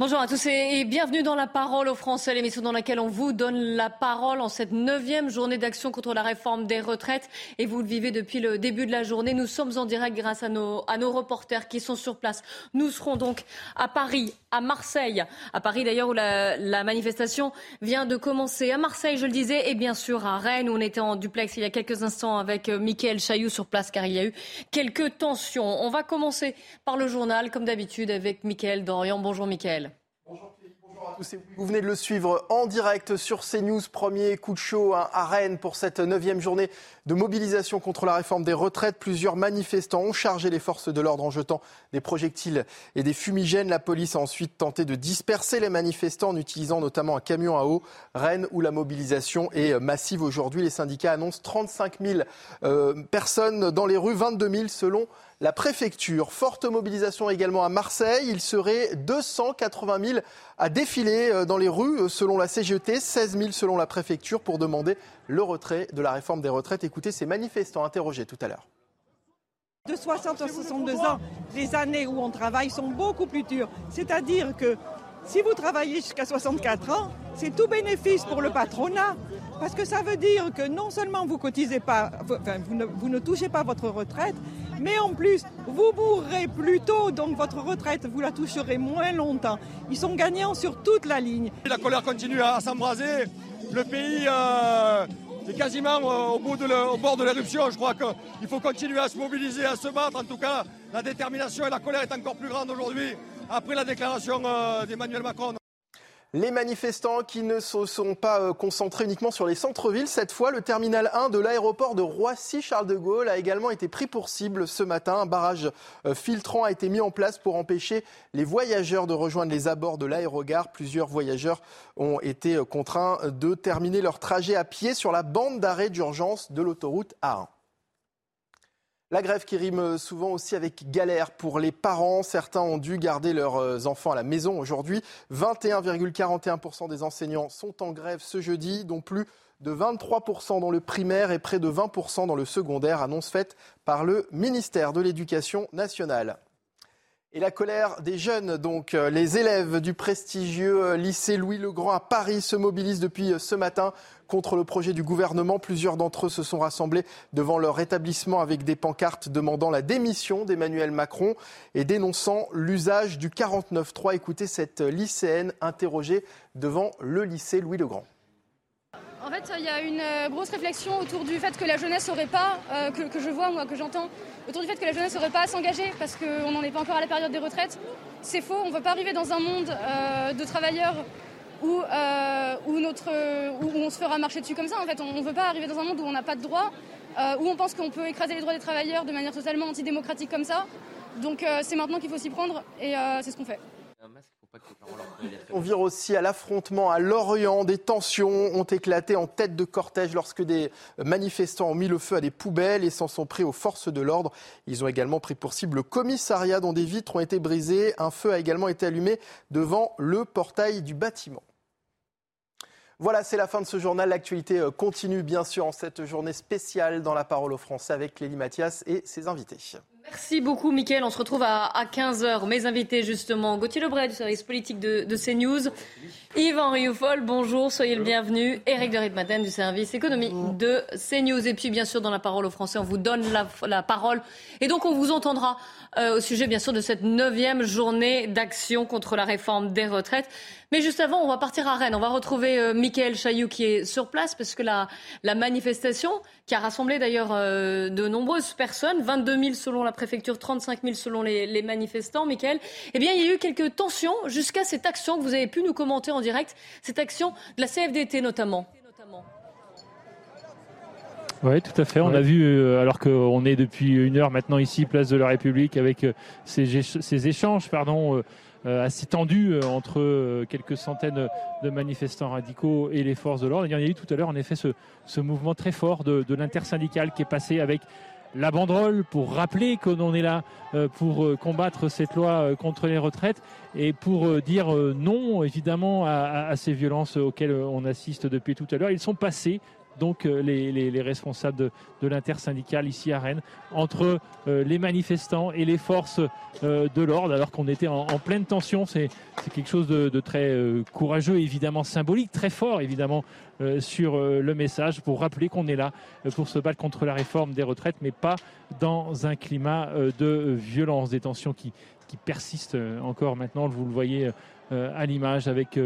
Bonjour à tous et bienvenue dans La Parole aux Français, l'émission dans laquelle on vous donne la parole en cette neuvième journée d'action contre la réforme des retraites. Et vous le vivez depuis le début de la journée. Nous sommes en direct grâce à nos, reporters qui sont sur place. Nous serons donc à Paris, à Marseille, à Paris d'ailleurs où la, la manifestation vient de commencer. À Marseille, je le disais, et bien sûr à Rennes où on était en duplex il y a quelques instants avec euh, Mickaël Chailloux sur place car il y a eu quelques tensions. On va commencer par le journal comme d'habitude avec Mickaël Dorian. Bonjour Mickaël. Vous venez de le suivre en direct sur CNews. Premier coup de chaud à Rennes pour cette neuvième journée de mobilisation contre la réforme des retraites. Plusieurs manifestants ont chargé les forces de l'ordre en jetant des projectiles et des fumigènes. La police a ensuite tenté de disperser les manifestants en utilisant notamment un camion à eau. Rennes où la mobilisation est massive aujourd'hui. Les syndicats annoncent 35 000 euh, personnes dans les rues, 22 000 selon la préfecture. Forte mobilisation également à Marseille. Il serait 280 000 à défiler euh, dans les rues euh, selon la CGT, 16 000 selon la préfecture pour demander le retrait de la réforme des retraites. Écoutez ces manifestants interrogés tout à l'heure. De 60 à 62 ans, les années où on travaille sont beaucoup plus dures. C'est-à-dire que si vous travaillez jusqu'à 64 ans, c'est tout bénéfice pour le patronat. Parce que ça veut dire que non seulement vous cotisez pas, enfin, vous, ne, touchez pas votre retraite, mais en plus, vous mourrez plus tôt, donc votre retraite, vous la toucherez moins longtemps. Ils sont gagnants sur toute la ligne. La colère continue à s'embraser. Le pays euh, est quasiment euh, au bord de l'éruption. Je crois qu'il faut continuer à se mobiliser, à se battre. En tout cas, la détermination et la colère est encore plus grande aujourd'hui après la déclaration euh, d'Emmanuel Macron. Les manifestants qui ne se sont pas euh, concentrés uniquement sur les centres-villes, cette fois, le terminal 1 de l'aéroport de Roissy-Charles de Gaulle a également été pris pour cible ce matin. Un barrage euh, filtrant a été mis en place pour empêcher les voyageurs de rejoindre les abords de l'aérogare. Plusieurs voyageurs ont été euh, contraints de terminer leur trajet à pied sur la bande d'arrêt d'urgence de l'autoroute A1. La grève qui rime souvent aussi avec galère pour les parents. Certains ont dû garder leurs euh, enfants à la maison aujourd'hui. 21,41% des enseignants sont en grève ce jeudi, dont plus de 23% dans le primaire et près de 20% dans le secondaire, annonce faite par le ministère de l'Éducation nationale. Et la colère des jeunes, donc euh, les élèves du prestigieux euh, lycée Louis-le-Grand à Paris se mobilisent depuis euh, ce matin contre le projet du gouvernement. Plusieurs d'entre eux se sont rassemblés devant leur établissement avec des pancartes demandant la démission d'Emmanuel Macron et dénonçant l'usage du 49.3. Écoutez cette lycéenne interrogée devant le lycée Louis-le-Grand. En fait, il y a une euh, grosse réflexion autour du fait que la jeunesse n'aurait pas, euh, que, je vois, moi, que j'entends, autour du fait que la jeunesse n'aurait pas à s'engager parce qu'on n'en est pas encore à la période des retraites. C'est faux, on ne veut pas arriver dans un monde euh, de travailleurs où, où, où on se fera marcher dessus comme ça. En fait, on ne veut pas arriver dans un monde où on n'a pas de droits, où on pense qu'on peut écraser les droits des travailleurs de manière totalement antidémocratique comme ça. Donc c'est maintenant qu'il faut s'y prendre et c'est ce qu'on fait. On vire aussi à l'affrontement à Lorient. Des tensions ont éclaté en tête de cortège lorsque des manifestants ont mis le feu à des poubelles et s'en sont pris aux forces de l'ordre. Ils ont également pris pour cible le commissariat dont des vitres ont été brisées. Un feu a également été allumé devant le portail du bâtiment. Voilà, c'est la fin de ce journal. L'actualité euh, continue bien sûr en cette journée spéciale dans la parole aux Français avec Lélie Mathias et ses invités. Merci beaucoup, Mickaël. On se retrouve à, 15h. Mes invités, justement, Gauthier Lebray du service politique de, de CNews, Yves-Henri Oufol, bonjour, soyez le bienvenu, Eric de Ritmaten du service économie de CNews. Et puis, bien sûr, dans la parole aux Français, on vous donne la, la parole. Et donc, on vous entendra euh, au sujet, bien sûr, de cette neuvième journée d'action contre la réforme des retraites. Mais juste avant, on va partir à Rennes. On va retrouver euh, Mickaël Chailloux qui est sur place parce que la, la manifestation, qui a rassemblé d'ailleurs euh, de nombreuses personnes, 22 000 selon la préfecture, 35 000 selon les, les manifestants, Mickaël, eh bien, il y a eu quelques tensions jusqu'à cette action que vous avez pu nous commenter en direct, cette action de la CFDT notamment. Oui, tout à fait. On a vu, euh, alors qu'on est depuis une heure maintenant ici, place de la République, avec euh, ces, ces, échanges, pardon. assez tendus entre quelques centaines de manifestants radicaux et les forces de l'ordre. Il y a eu tout à l'heure, en effet, ce, ce mouvement très fort de, de l'intersyndical qui est passé avec la banderole pour rappeler qu'on est là euh, pour euh, combattre cette loi euh, contre les retraites et pour dire non évidemment à, ces violences auxquelles on assiste depuis tout à l'heure. Ils sont passés donc les, responsables de, l'intersyndicale ici à Rennes, entre les manifestants et les forces de l'ordre, alors qu'on était en, pleine tension. C'est quelque chose de, très courageux, évidemment symbolique, très fort, évidemment, euh, sur euh, le message pour rappeler qu'on est là euh, pour se battre contre la réforme des retraites, mais pas dans un climat de violence, des tensions qui, qui persistent encore maintenant. Vous le voyez à l'image avec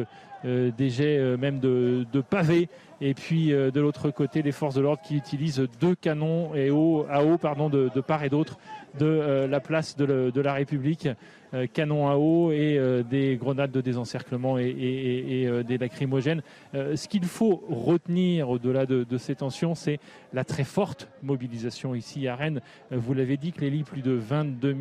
des jets même de, pavés. Et puis de l'autre côté les forces de l'ordre qui utilisent deux canons et à eau pardon, de part et d'autre de la place de, de la République euh, canons à eau et euh, des grenades de désencerclement et, euh, des lacrymogènes. ce qu'il faut retenir au-delà de, ces tensions, c'est la très forte mobilisation ici à Rennes. Vous l'avez dit, Clélie, plus de 22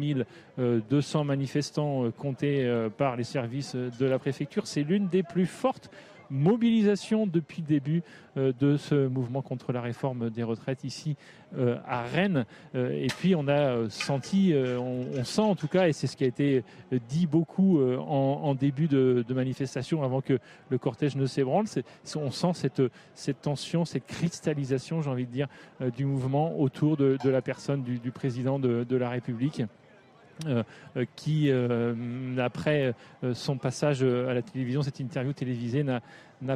200 manifestants comptés par les services de la préfecture. C'est l'une des plus fortes mobilisation depuis le début euh, de ce mouvement contre la réforme des retraites ici euh, à Rennes. Euh, et puis on a senti, on, sent en tout cas, et c'est ce qui a été dit beaucoup en, début de, manifestation avant que le cortège ne s'ébranle, on sent cette, cette tension, cette cristallisation, j'ai envie de dire, du mouvement autour de, la personne du, président de la République. Euh, euh, qui, euh, après son passage à la télévision, cette interview télévisée, n'a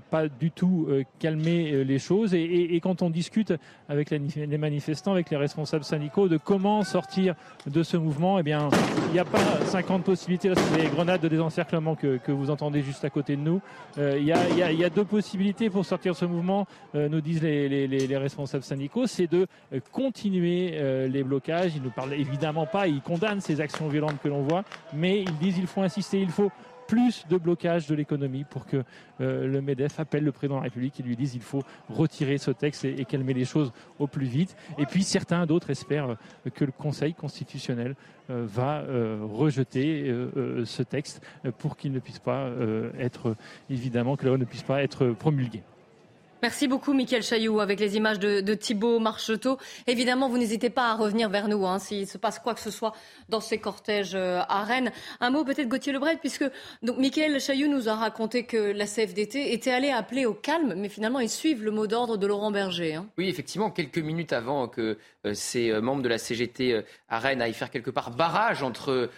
pas du tout calmé les choses. Et, quand on discute avec les manifestants, avec les responsables syndicaux, de comment sortir de ce mouvement, eh bien, il n'y a pas 50 possibilités. Les grenades de désencerclement que, que, vous entendez juste à côté de nous. il, y a, il, y a, deux possibilités pour sortir de ce mouvement, nous disent les responsables syndicaux. C'est de continuer les blocages. Ils ne parlent évidemment pas, ils condamnent ces actions violentes que l'on voit, mais ils disent il faut insister, il faut plus de blocage de l'économie pour que euh, le MEDEF appelle le président de la République et lui dise il faut retirer ce texte et, calmer les choses au plus vite. Et puis certains d'autres espèrent euh, que le Conseil constitutionnel euh, va rejeter ce texte pour qu'il ne puisse pas être, évidemment, que la loi ne puisse pas être promulguée. Merci beaucoup, Mickaël Chailloux, avec les images de, de Thibault Marcheteau. Évidemment, vous n'hésitez pas à revenir vers nous hein, s'il se passe quoi que ce soit dans ces cortèges euh, à Rennes. Un mot peut-être, Gauthier Lebret, puisque donc Mickaël Chailloux nous a raconté que la CFDT était allée appeler au calme, mais finalement, ils suivent le mot d'ordre de Laurent Berger. Hein. Oui, effectivement, quelques minutes avant que euh, ces euh, membres de la CGT à Rennes aillent faire quelque part barrage entre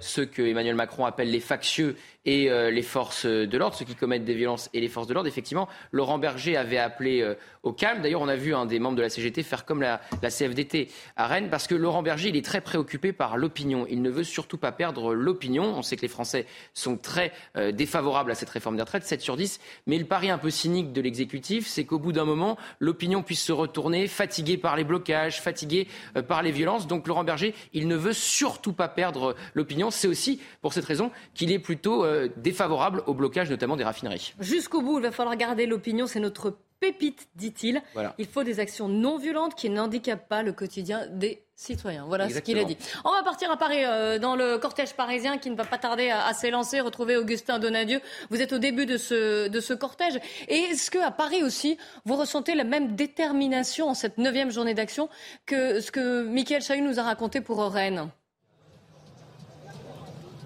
ceux que Emmanuel Macron appelle les factieux et les forces de l'ordre, ceux qui commettent des violences et les forces de l'ordre. Effectivement, Laurent Berger avait appelé euh, calme. D'ailleurs, on a vu un des membres de la CGT faire comme la, CFDT à Rennes, parce que Laurent Berger, il est très préoccupé par l'opinion. Il ne veut surtout pas perdre l'opinion. On sait que les Français sont très euh, défavorables à cette réforme des retraites, 7 sur 10. Mais le pari un peu cynique de l'exécutif, c'est qu'au bout d'un moment, l'opinion puisse se retourner, fatiguée par les blocages, fatiguée euh, par les violences. Donc Laurent Berger, il ne veut surtout pas perdre l'opinion. C'est aussi pour cette raison qu'il est plutôt défavorable au blocage, notamment des raffineries. Jusqu'au bout, il va falloir garder l'opinion. C'est notre pépite, dit-il. Il faut des actions non violentes qui n'handicapent pas le quotidien des citoyens. Voilà ce qu'il a dit. On va partir à Paris euh, dans le cortège parisien qui ne va pas tarder à, s'élancer. Retrouver Augustin Donadieu. Vous êtes au début de ce, de ce cortège. Et est-ce qu'à Paris aussi, vous ressentez la même détermination en cette neuvième journée d'action que ce que Michael Chahu nous a raconté pour Rennes?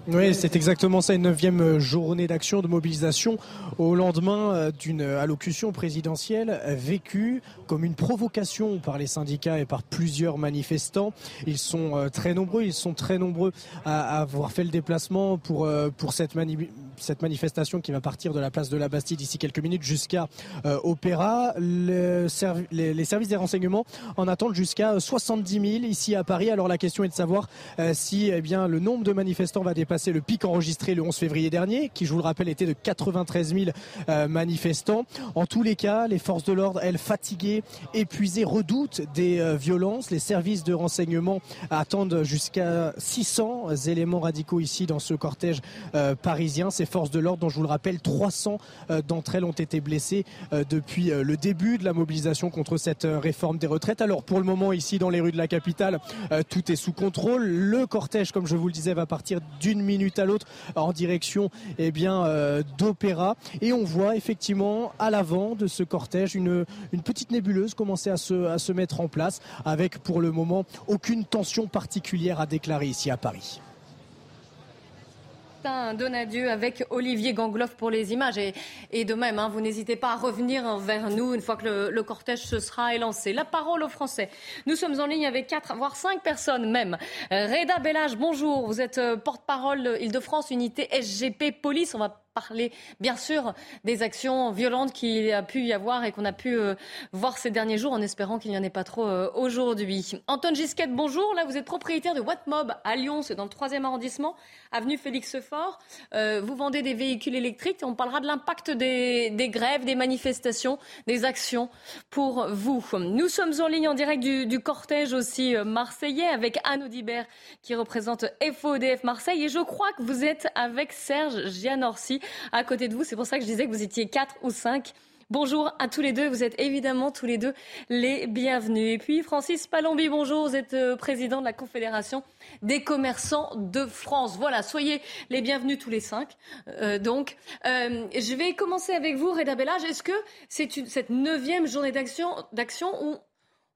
Oui, c'est exactement ça, une neuvième journée d'action, de mobilisation au lendemain euh, d'une allocution présidentielle vécue comme une provocation par les syndicats et par plusieurs manifestants. Ils sont euh, très nombreux, ils sont très nombreux à avoir fait le déplacement pour, euh, pour cette, cette manifestation qui va partir de la place de la Bastille d'ici quelques minutes jusqu'à Opéra. les, services des renseignements en attendent jusqu'à 70 000 ici à Paris. Alors la question est de savoir si eh bien, le nombre de manifestants va dépasser le pic enregistré le 11 février dernier, qui, je vous le rappelle, était de 93 000 euh, manifestants. En tous les cas, les forces de l'ordre, elles, fatiguées, épuisées, redoutent des euh, violences. Les services de renseignement attendent jusqu'à 600 éléments radicaux ici dans ce cortège euh, parisien. Ces forces de l'ordre, dont je vous le rappelle, 300 d'entre elles ont été blessées depuis le début de la mobilisation contre cette réforme des retraites. Alors pour le moment, ici dans les rues de la capitale, tout est sous contrôle. Le cortège, comme je vous le disais, va partir d'une minute à l'autre en direction eh bien, d'Opéra. Et on voit effectivement à l'avant de ce cortège une, petite nébuleuse commencer à se mettre en place avec pour le moment aucune tension particulière à déclarer ici à Paris un Donadieu avec Olivier Gangloff pour les images. Et, de même, hein, vous n'hésitez pas à revenir vers nous une fois que le, cortège se sera élancé. La parole aux Français. Nous sommes en ligne avec quatre, voire cinq personnes même. Reda Bellage, bonjour. Vous êtes euh, porte-parole Île-de-France, unité SGP Police. On va parler bien sûr des actions violentes qu'il a pu y avoir et qu'on a pu euh, voir ces derniers jours en espérant qu'il n'y en ait pas trop euh, aujourd'hui. Antoine Gisquette, bonjour. Là, vous êtes propriétaire de Watmob à Lyon, c'est dans le troisième arrondissement, avenue Félix Fort. Euh, vous vendez des véhicules électriques. On parlera de l'impact des, grèves, des manifestations, des actions pour vous. Nous sommes en ligne en direct du, cortège aussi marseillais avec Anne Audibert qui représente FODF Marseille et je crois que vous êtes avec Serge Gianorsi à côté de vous. C'est pour ça que je disais que vous étiez quatre ou cinq. Bonjour à tous les deux. Vous êtes évidemment tous les deux les bienvenus. Et puis Francis Palombi, bonjour. Vous êtes euh, président de la Confédération des commerçants de France. Voilà, soyez les bienvenus tous les cinq. Euh, donc, euh, je vais commencer avec vous, Reda Bellage. Est-ce que c'est cette neuvième journée d'action, d'action où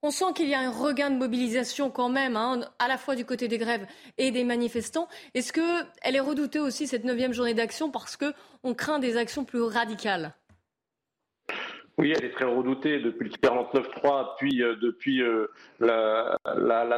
on sent qu'il y a un regain de mobilisation quand même, hein, à la fois du côté des grèves et des manifestants. Est-ce qu'elle est redoutée aussi, cette neuvième journée d'action, parce qu'on craint des actions plus radicales? Oui, elle est très redoutée depuis le 49-3, puis euh, depuis euh, la,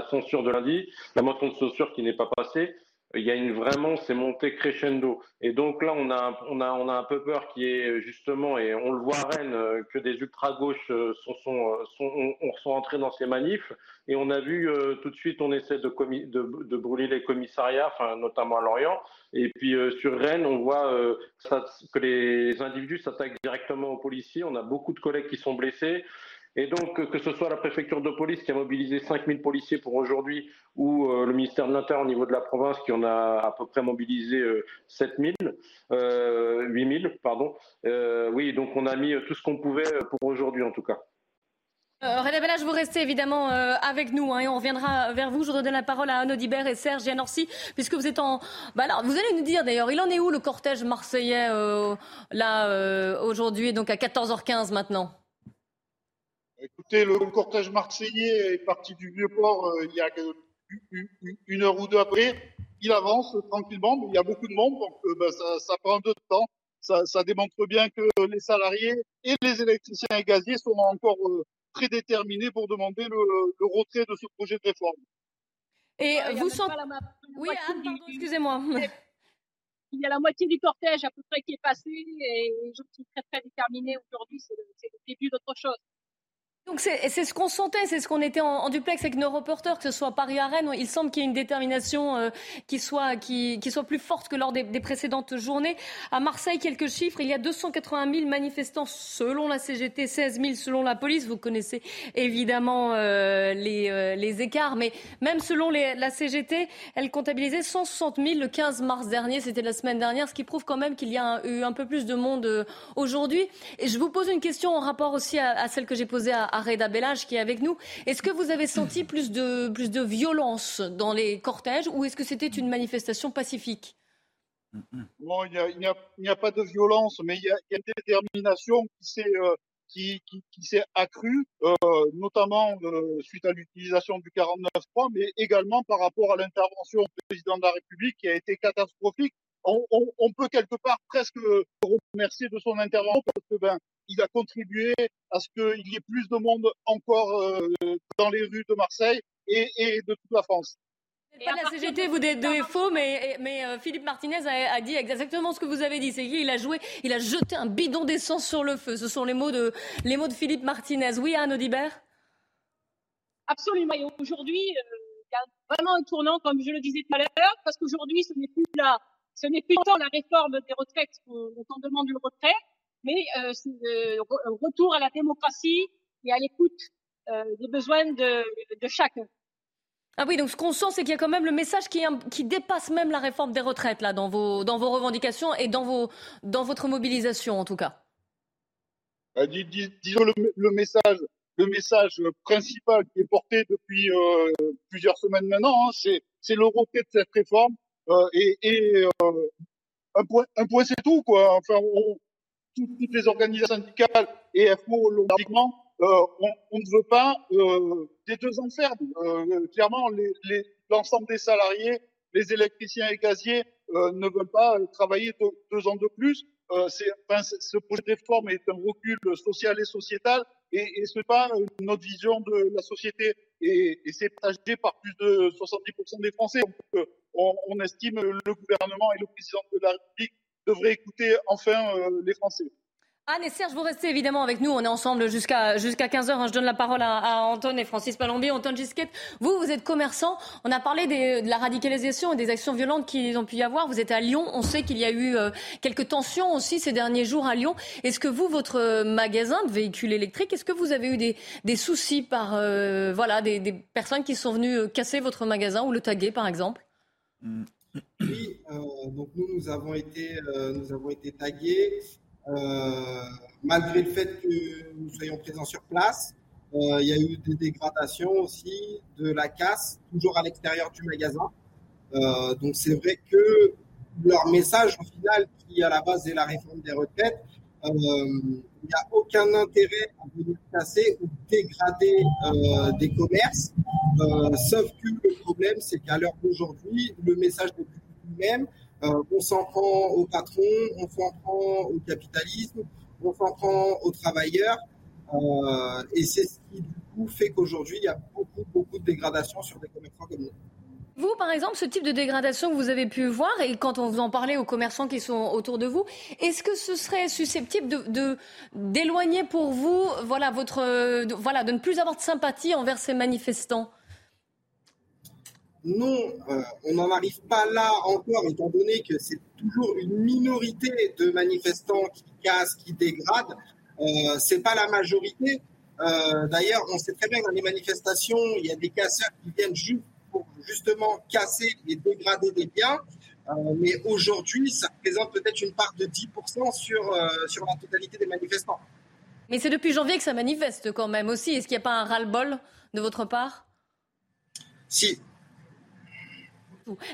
censure de lundi, la motion de censure qui n'est pas passée il y a une vraiment, c'est monté crescendo. Et donc là, on a, on a, on a un peu peur qui est justement, et on le voit à Rennes, euh, que des ultra-gauches euh, sont, sont, euh, sont, sont entrés dans ces manifs. Et on a vu tout de suite, on essaie de, de, de, brûler les commissariats, enfin, notamment à Lorient. Et puis sur Rennes, on voit ça, que les individus s'attaquent directement aux policiers. On a beaucoup de collègues qui sont blessés. Et donc, que ce soit la préfecture de police qui a mobilisé 5000 policiers pour aujourd'hui, ou euh, le ministère de l'Intérieur au niveau de la province qui en a à peu près mobilisé 7000, euh, 8000, euh, pardon. oui, donc on a mis tout ce qu'on pouvait pour aujourd'hui en tout cas. Euh, René Bellage, vous restez évidemment avec nous hein, et on reviendra vers vous. Je redonne la parole à Anne Audibert et Serge Yanorsi, puisque vous êtes en. Bah vous allez nous dire d'ailleurs, il en est où le cortège marseillais là aujourd'hui, donc à 14h15 maintenant? Écoutez, le cortège marseillais est parti du Vieux-Port euh, il y a une heure ou deux après. Il avance tranquillement, mais il y a beaucoup de monde, donc euh, ben, ça, ça, prend de temps. Ça, ça, démontre bien que les salariés et les électriciens et gaziers sont encore euh, très déterminés pour demander le, le, retrait de ce projet de réforme. Et vous sentez... Oui, Anne, pardon, excusez-moi. Il y a la moitié du cortège à peu près qui est passé et les gens sont très très déterminés aujourd'hui. C'est le, le début d'autre chose. Donc c'est ce qu'on sentait, c'est ce qu'on était en, duplex avec nos reporters, que ce soit Paris à Rennes. Il semble qu'il y ait une détermination euh, qui, soit, qui, qui, soit plus forte que lors des, des, précédentes journées. À Marseille, quelques chiffres. Il y a 280 000 manifestants selon la CGT, 16 000 selon la police. Vous connaissez évidemment euh, les, euh, les, écarts. Mais même selon les, la CGT, elle comptabilisait 160 000 le 15 mars dernier. C'était la semaine dernière, ce qui prouve quand même qu'il y a eu un peu plus de monde aujourd'hui. Et je vous pose une question en rapport aussi à, à celle que j'ai posée à, à Reda qui est avec nous. Est-ce que vous avez senti plus de, plus de violence dans les cortèges ou est-ce que c'était une manifestation pacifique? Non, il n'y a, pas de violence, mais il y a, une détermination qui s'est euh, qui, s'est accrue, euh, notamment euh, suite à l'utilisation du 49.3, mais également par rapport à l'intervention du président de la République qui a été catastrophique. On, peut quelque part presque remercier de son intervention ben, il a contribué à ce qu'il y ait plus de monde encore euh, dans les rues de Marseille et, de toute la France. Pas la CGT, vous êtes faux, mais, mais euh, Philippe Martinez a, dit exactement ce que vous avez dit. C'est qu'il a joué, il a jeté un bidon d'essence sur le feu. Ce sont les mots de, les mots de Philippe Martinez. Oui, Anne Audibert? Absolument. Et aujourd'hui, euh, il y a vraiment un tournant, comme je le disais tout à l'heure, parce qu'aujourd'hui, ce n'est plus là, ce n'est plus tant la réforme des retraites dont on demande le retrait, mais euh, c'est un retour à la démocratie et à l'écoute euh, des besoins de, de chacun. Ah oui, donc ce qu'on sent, c'est qu'il y a quand même le message qui, qui, dépasse même la réforme des retraites là, dans, vos, dans vos revendications et dans, vos, dans votre mobilisation en tout cas. Euh, disons le, message, le message principal qui est porté depuis euh, plusieurs semaines maintenant, hein, c'est le retrait de cette réforme. Euh, et, et un point, un point c'est tout quoi. Enfin, toutes, les organisations syndicales et FO logiquement euh, on, ne veut pas euh, des deux enfermes. Euh, clairement, l'ensemble des salariés, les électriciens et gaziers ne veulent pas travailler deux, ans de plus. ce projet de réforme est un recul social et sociétal et, et ce n'est pas notre vision de la société et, c'est partagé par plus de 70% des Français. Donc, on, on, estime le gouvernement et le président de la République devraient écouter enfin les Français. Anne et Serge, vous restez évidemment avec nous. On est ensemble jusqu'à jusqu'à 15h. Hein. Je donne la parole à, à Anton et Francis Palombi. Anton Gisquette, vous, vous êtes commerçant. On a parlé de la radicalisation et des actions violentes qu'ils ont pu y avoir. Vous êtes à Lyon. On sait qu'il y a eu euh, quelques tensions aussi ces derniers jours à Lyon. Est-ce que vous, votre magasin de véhicules électriques, est-ce que vous avez eu des, des soucis par euh, voilà des, des, personnes qui sont venues euh, casser votre magasin ou le taguer, par exemple? Oui, donc nous, nous avons été, nous avons été tagués. Euh, malgré le fait que nous soyons présents sur place, euh, il y a eu des dégradations aussi, de la casse, toujours à l'extérieur du magasin. Euh, donc c'est vrai que leur message au final, qui à la base est la réforme des retraites, il n'y a aucun intérêt à venir casser ou dégrader des commerces. sauf que le problème, c'est qu'à l'heure d'aujourd'hui, le message n'est plus le même. Euh, on s'en prend aux patrons, on s'en prend au capitalisme, on s'en prend aux travailleurs. Euh, et c'est ce qui, du coup, fait qu'aujourd'hui, il y a beaucoup, beaucoup de dégradation sur des commerçants comme nous. Vous, par exemple, ce type de dégradation que vous avez pu voir, et quand on vous en parlait aux commerçants qui sont autour de vous, est-ce que ce serait susceptible de, d'éloigner pour vous, voilà, votre, voilà, de ne plus avoir de sympathie envers ces manifestants? Non, euh, on n'en arrive pas là encore, étant donné que c'est toujours une minorité de manifestants qui cassent, qui dégradent. Euh, c'est pas la majorité. Euh, d'ailleurs, on sait très bien dans les manifestations, il y a des casseurs qui viennent juste pour justement casser et dégrader des biens. Euh, mais aujourd'hui, ça représente peut-être une part de 10% sur, sur la totalité des manifestants. Mais c'est depuis janvier que ça manifeste quand même aussi. Est-ce qu'il n'y a pas un ras-le-bol de votre part? Si,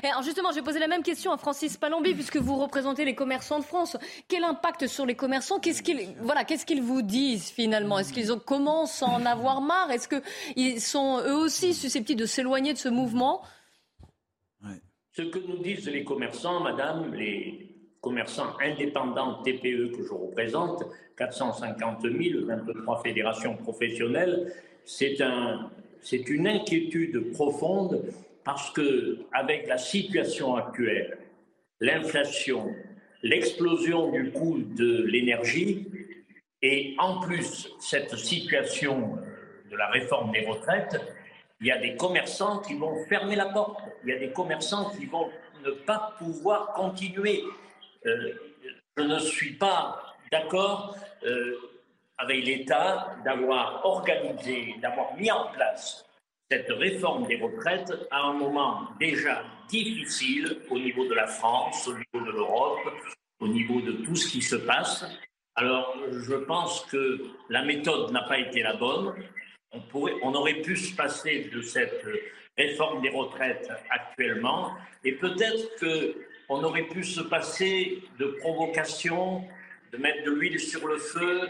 alors justement, je vais poser la même question à Francis Palombi, puisque vous représentez les commerçants de France. Quel impact sur les commerçants Qu'est-ce qu'ils voilà, qu'est-ce qu'ils vous disent finalement? Est-ce qu'ils commencent à en avoir marre? Est-ce qu'ils sont eux aussi susceptibles de s'éloigner de ce mouvement? Ce que nous disent les commerçants, madame, les commerçants indépendants TPE que je représente, 450 000, 23 fédérations professionnelles, c'est un, c'est une inquiétude profonde parce que avec la situation actuelle, l'inflation, l'explosion du coût de l'énergie et en plus cette situation de la réforme des retraites, il y a des commerçants qui vont fermer la porte, il y a des commerçants qui vont ne pas pouvoir continuer. Euh, je ne suis pas d'accord euh, avec l'État d'avoir organisé, d'avoir mis en place cette réforme des retraites à un moment déjà difficile au niveau de la France, au niveau de l'Europe, au niveau de tout ce qui se passe. Alors, je pense que la méthode n'a pas été la bonne. On, pourrait, on aurait pu se passer de cette réforme des retraites actuellement, et peut-être qu'on aurait pu se passer de provocation, de mettre de l'huile sur le feu,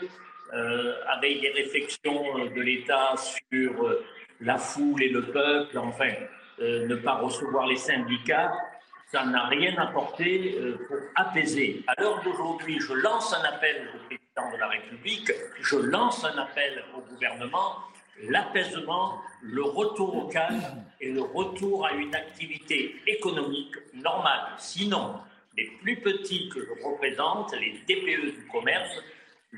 euh, avec des réflexions de l'État sur la foule et le peuple, enfin, euh, ne pas recevoir les syndicats, ça n'a rien apporté euh, pour apaiser. À l'heure d'aujourd'hui, je lance un appel au président de la République, je lance un appel au gouvernement, l'apaisement, le retour au calme et le retour à une activité économique normale. Sinon, les plus petits que je représente, les TPE du commerce,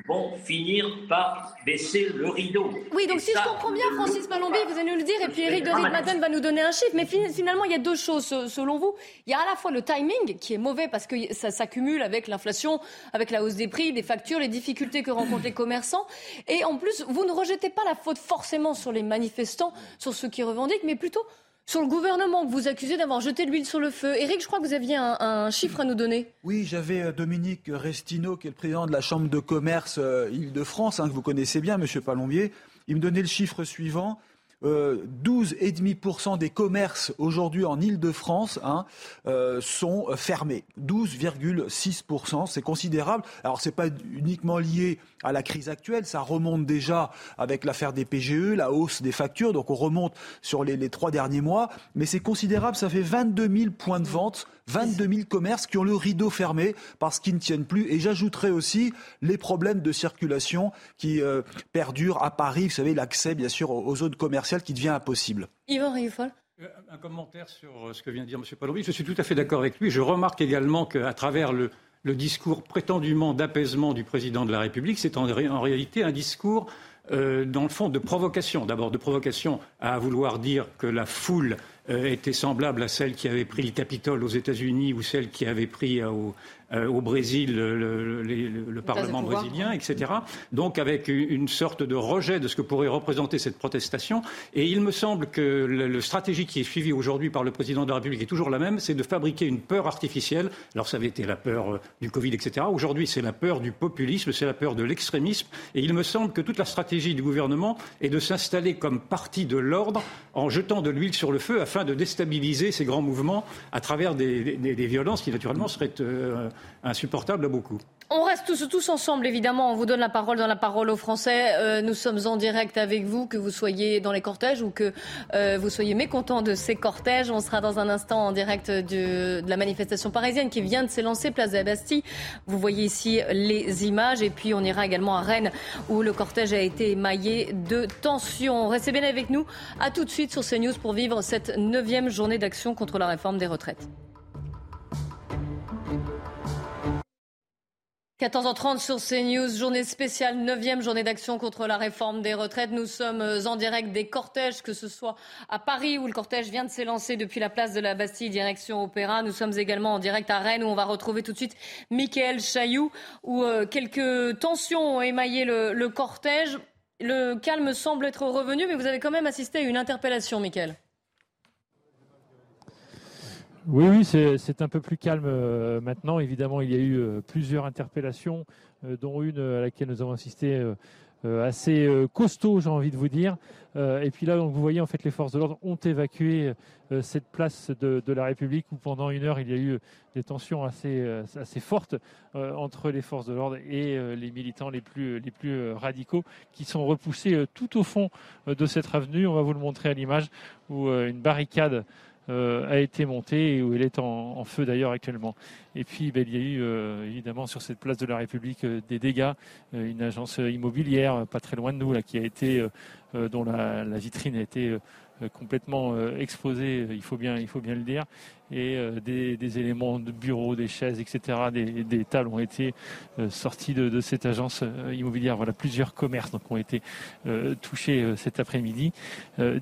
vont finir par baisser le rideau. Oui, donc si je comprends bien, Francis Palombi, vous allez nous le dire, et puis Eric de Matin va nous donner un chiffre, mais finalement, il y a deux choses selon vous. Il y a à la fois le timing, qui est mauvais parce que ça s'accumule avec l'inflation, avec la hausse des prix, des factures, les difficultés que rencontrent les commerçants, et en plus, vous ne rejetez pas la faute forcément sur les manifestants, sur ceux qui revendiquent, mais plutôt sur le gouvernement que vous accusez d'avoir jeté de l'huile sur le feu. Éric, je crois que vous aviez un, chiffre à nous donner. Oui, j'avais euh, Dominique Restino, qui est le président de la Chambre de commerce euh, Île-de-France, hein, que vous connaissez bien, Monsieur Palombier. Il me donnait le chiffre suivant. 12,5% euh, des commerces aujourd'hui en Ile-de-France hein, euh, sont fermés. 12,6%, c'est considérable. Alors c'est pas uniquement lié à la crise actuelle, ça remonte déjà avec l'affaire des PGE, la hausse des factures, donc on remonte sur les trois derniers mois, mais c'est considérable, ça fait 22 000 points de vente 22 000 commerces qui ont le rideau fermé parce qu'ils ne tiennent plus. Et j'ajouterai aussi les problèmes de circulation qui euh, perdurent à Paris. Vous savez, l'accès, bien sûr, aux, zones commerciales qui devient impossible. Yvan Rieffol euh, un commentaire sur euh, ce que vient de dire M. Palovi. Je suis tout à fait d'accord avec lui. Je remarque également qu'à travers le, discours prétendument d'apaisement du président de la République, c'est en, réalité un discours, dans le fond, de provocation. D'abord, de provocation à vouloir dire que la foule était semblable à celle qui avait pris le Capitole aux États-Unis ou celle qui avait pris au, euh, au Brésil, le, Parlement brésilien, etc. Donc avec une sorte de rejet de ce que pourrait représenter cette protestation. Et il me semble que la stratégie qui est suivie aujourd'hui par le président de la République est toujours la même, c'est de fabriquer une peur artificielle. Alors ça avait été la peur euh, du Covid, etc. Aujourd'hui, c'est la peur du populisme, c'est la peur de l'extrémisme. Et il me semble que toute la stratégie du gouvernement est de s'installer comme parti de l'ordre en jetant de l'huile sur le feu afin de déstabiliser ces grands mouvements à travers des, violences qui, naturellement, seraient euh, insupportable à beaucoup. On reste tous, ensemble, évidemment. On vous donne la parole dans la parole aux Français. Euh, nous sommes en direct avec vous, que vous soyez dans les cortèges ou que euh, vous soyez mécontents de ces cortèges. On sera dans un instant en direct de, la manifestation parisienne qui vient de s'élancer, place de la Bastille. Vous voyez ici les images. Et puis, on ira également à Rennes, où le cortège a été émaillé de tensions. Restez bien avec nous. À tout de suite sur CNews pour vivre cette neuvième journée d'action contre la réforme des retraites. 14h30 sur CNews, journée spéciale, 9e journée d'action contre la réforme des retraites. Nous sommes euh, en direct des cortèges, que ce soit à Paris où le cortège vient de s'élancer depuis la place de la Bastille, direction Opéra. Nous sommes également en direct à Rennes où on va retrouver tout de suite Michael Chailloux, où euh, quelques tensions ont émaillé le, le cortège. Le calme semble être revenu, mais vous avez quand même assisté à une interpellation, Michael. Oui, oui, c'est un peu plus calme euh, maintenant. Évidemment, il y a eu euh, plusieurs interpellations, euh, dont une à laquelle nous avons assisté assez costaud, j'ai envie de vous dire. et puis là, donc, vous voyez, en fait, les forces de l'ordre ont évacué cette place de, la République où pendant une heure, il y a eu des tensions assez, fortes entre les forces de l'ordre et les militants les plus, les plus radicaux qui sont repoussés tout au fond de cette avenue. On va vous le montrer à l'image où une barricade a été montée et où elle est en, feu d'ailleurs actuellement. Et puis ben, il y a eu euh, évidemment sur cette place de la République euh, des dégâts. une agence immobilière pas très loin de nous qui a été, dont la, vitrine a été complètement exposée, il faut bien, il faut bien le dire et euh, des, éléments de bureau, des chaises, etc., des, tables ont été euh, sortis de, cette agence euh, immobilière. Voilà, plusieurs commerces donc, ont été touchés cet après-midi.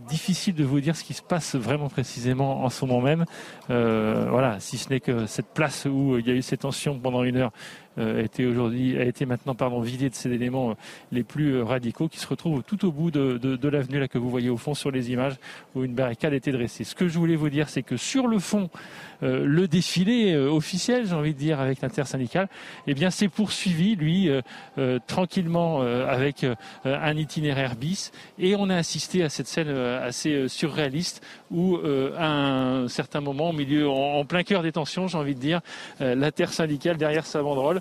difficile de vous dire ce qui se passe vraiment précisément en ce moment même. voilà, si ce n'est que cette place où il y a eu ces tensions pendant une heure a été aujourd'hui a été maintenant pardon vidée de ces éléments les plus radicaux qui se retrouvent tout au bout de, de l'avenue là que vous voyez au fond sur les images où une barricade était dressée. Ce que je voulais vous dire, c'est que sur le fond euh, le défilé euh, officiel, j'ai envie de dire, avec l'intersyndicale, eh bien, s'est poursuivi, lui, euh, tranquillement avec un itinéraire bis. Et on a assisté à cette scène assez surréaliste où, à un certain moment, au milieu, en, plein cœur des tensions, j'ai envie de dire, l'intersyndicale derrière sa banderole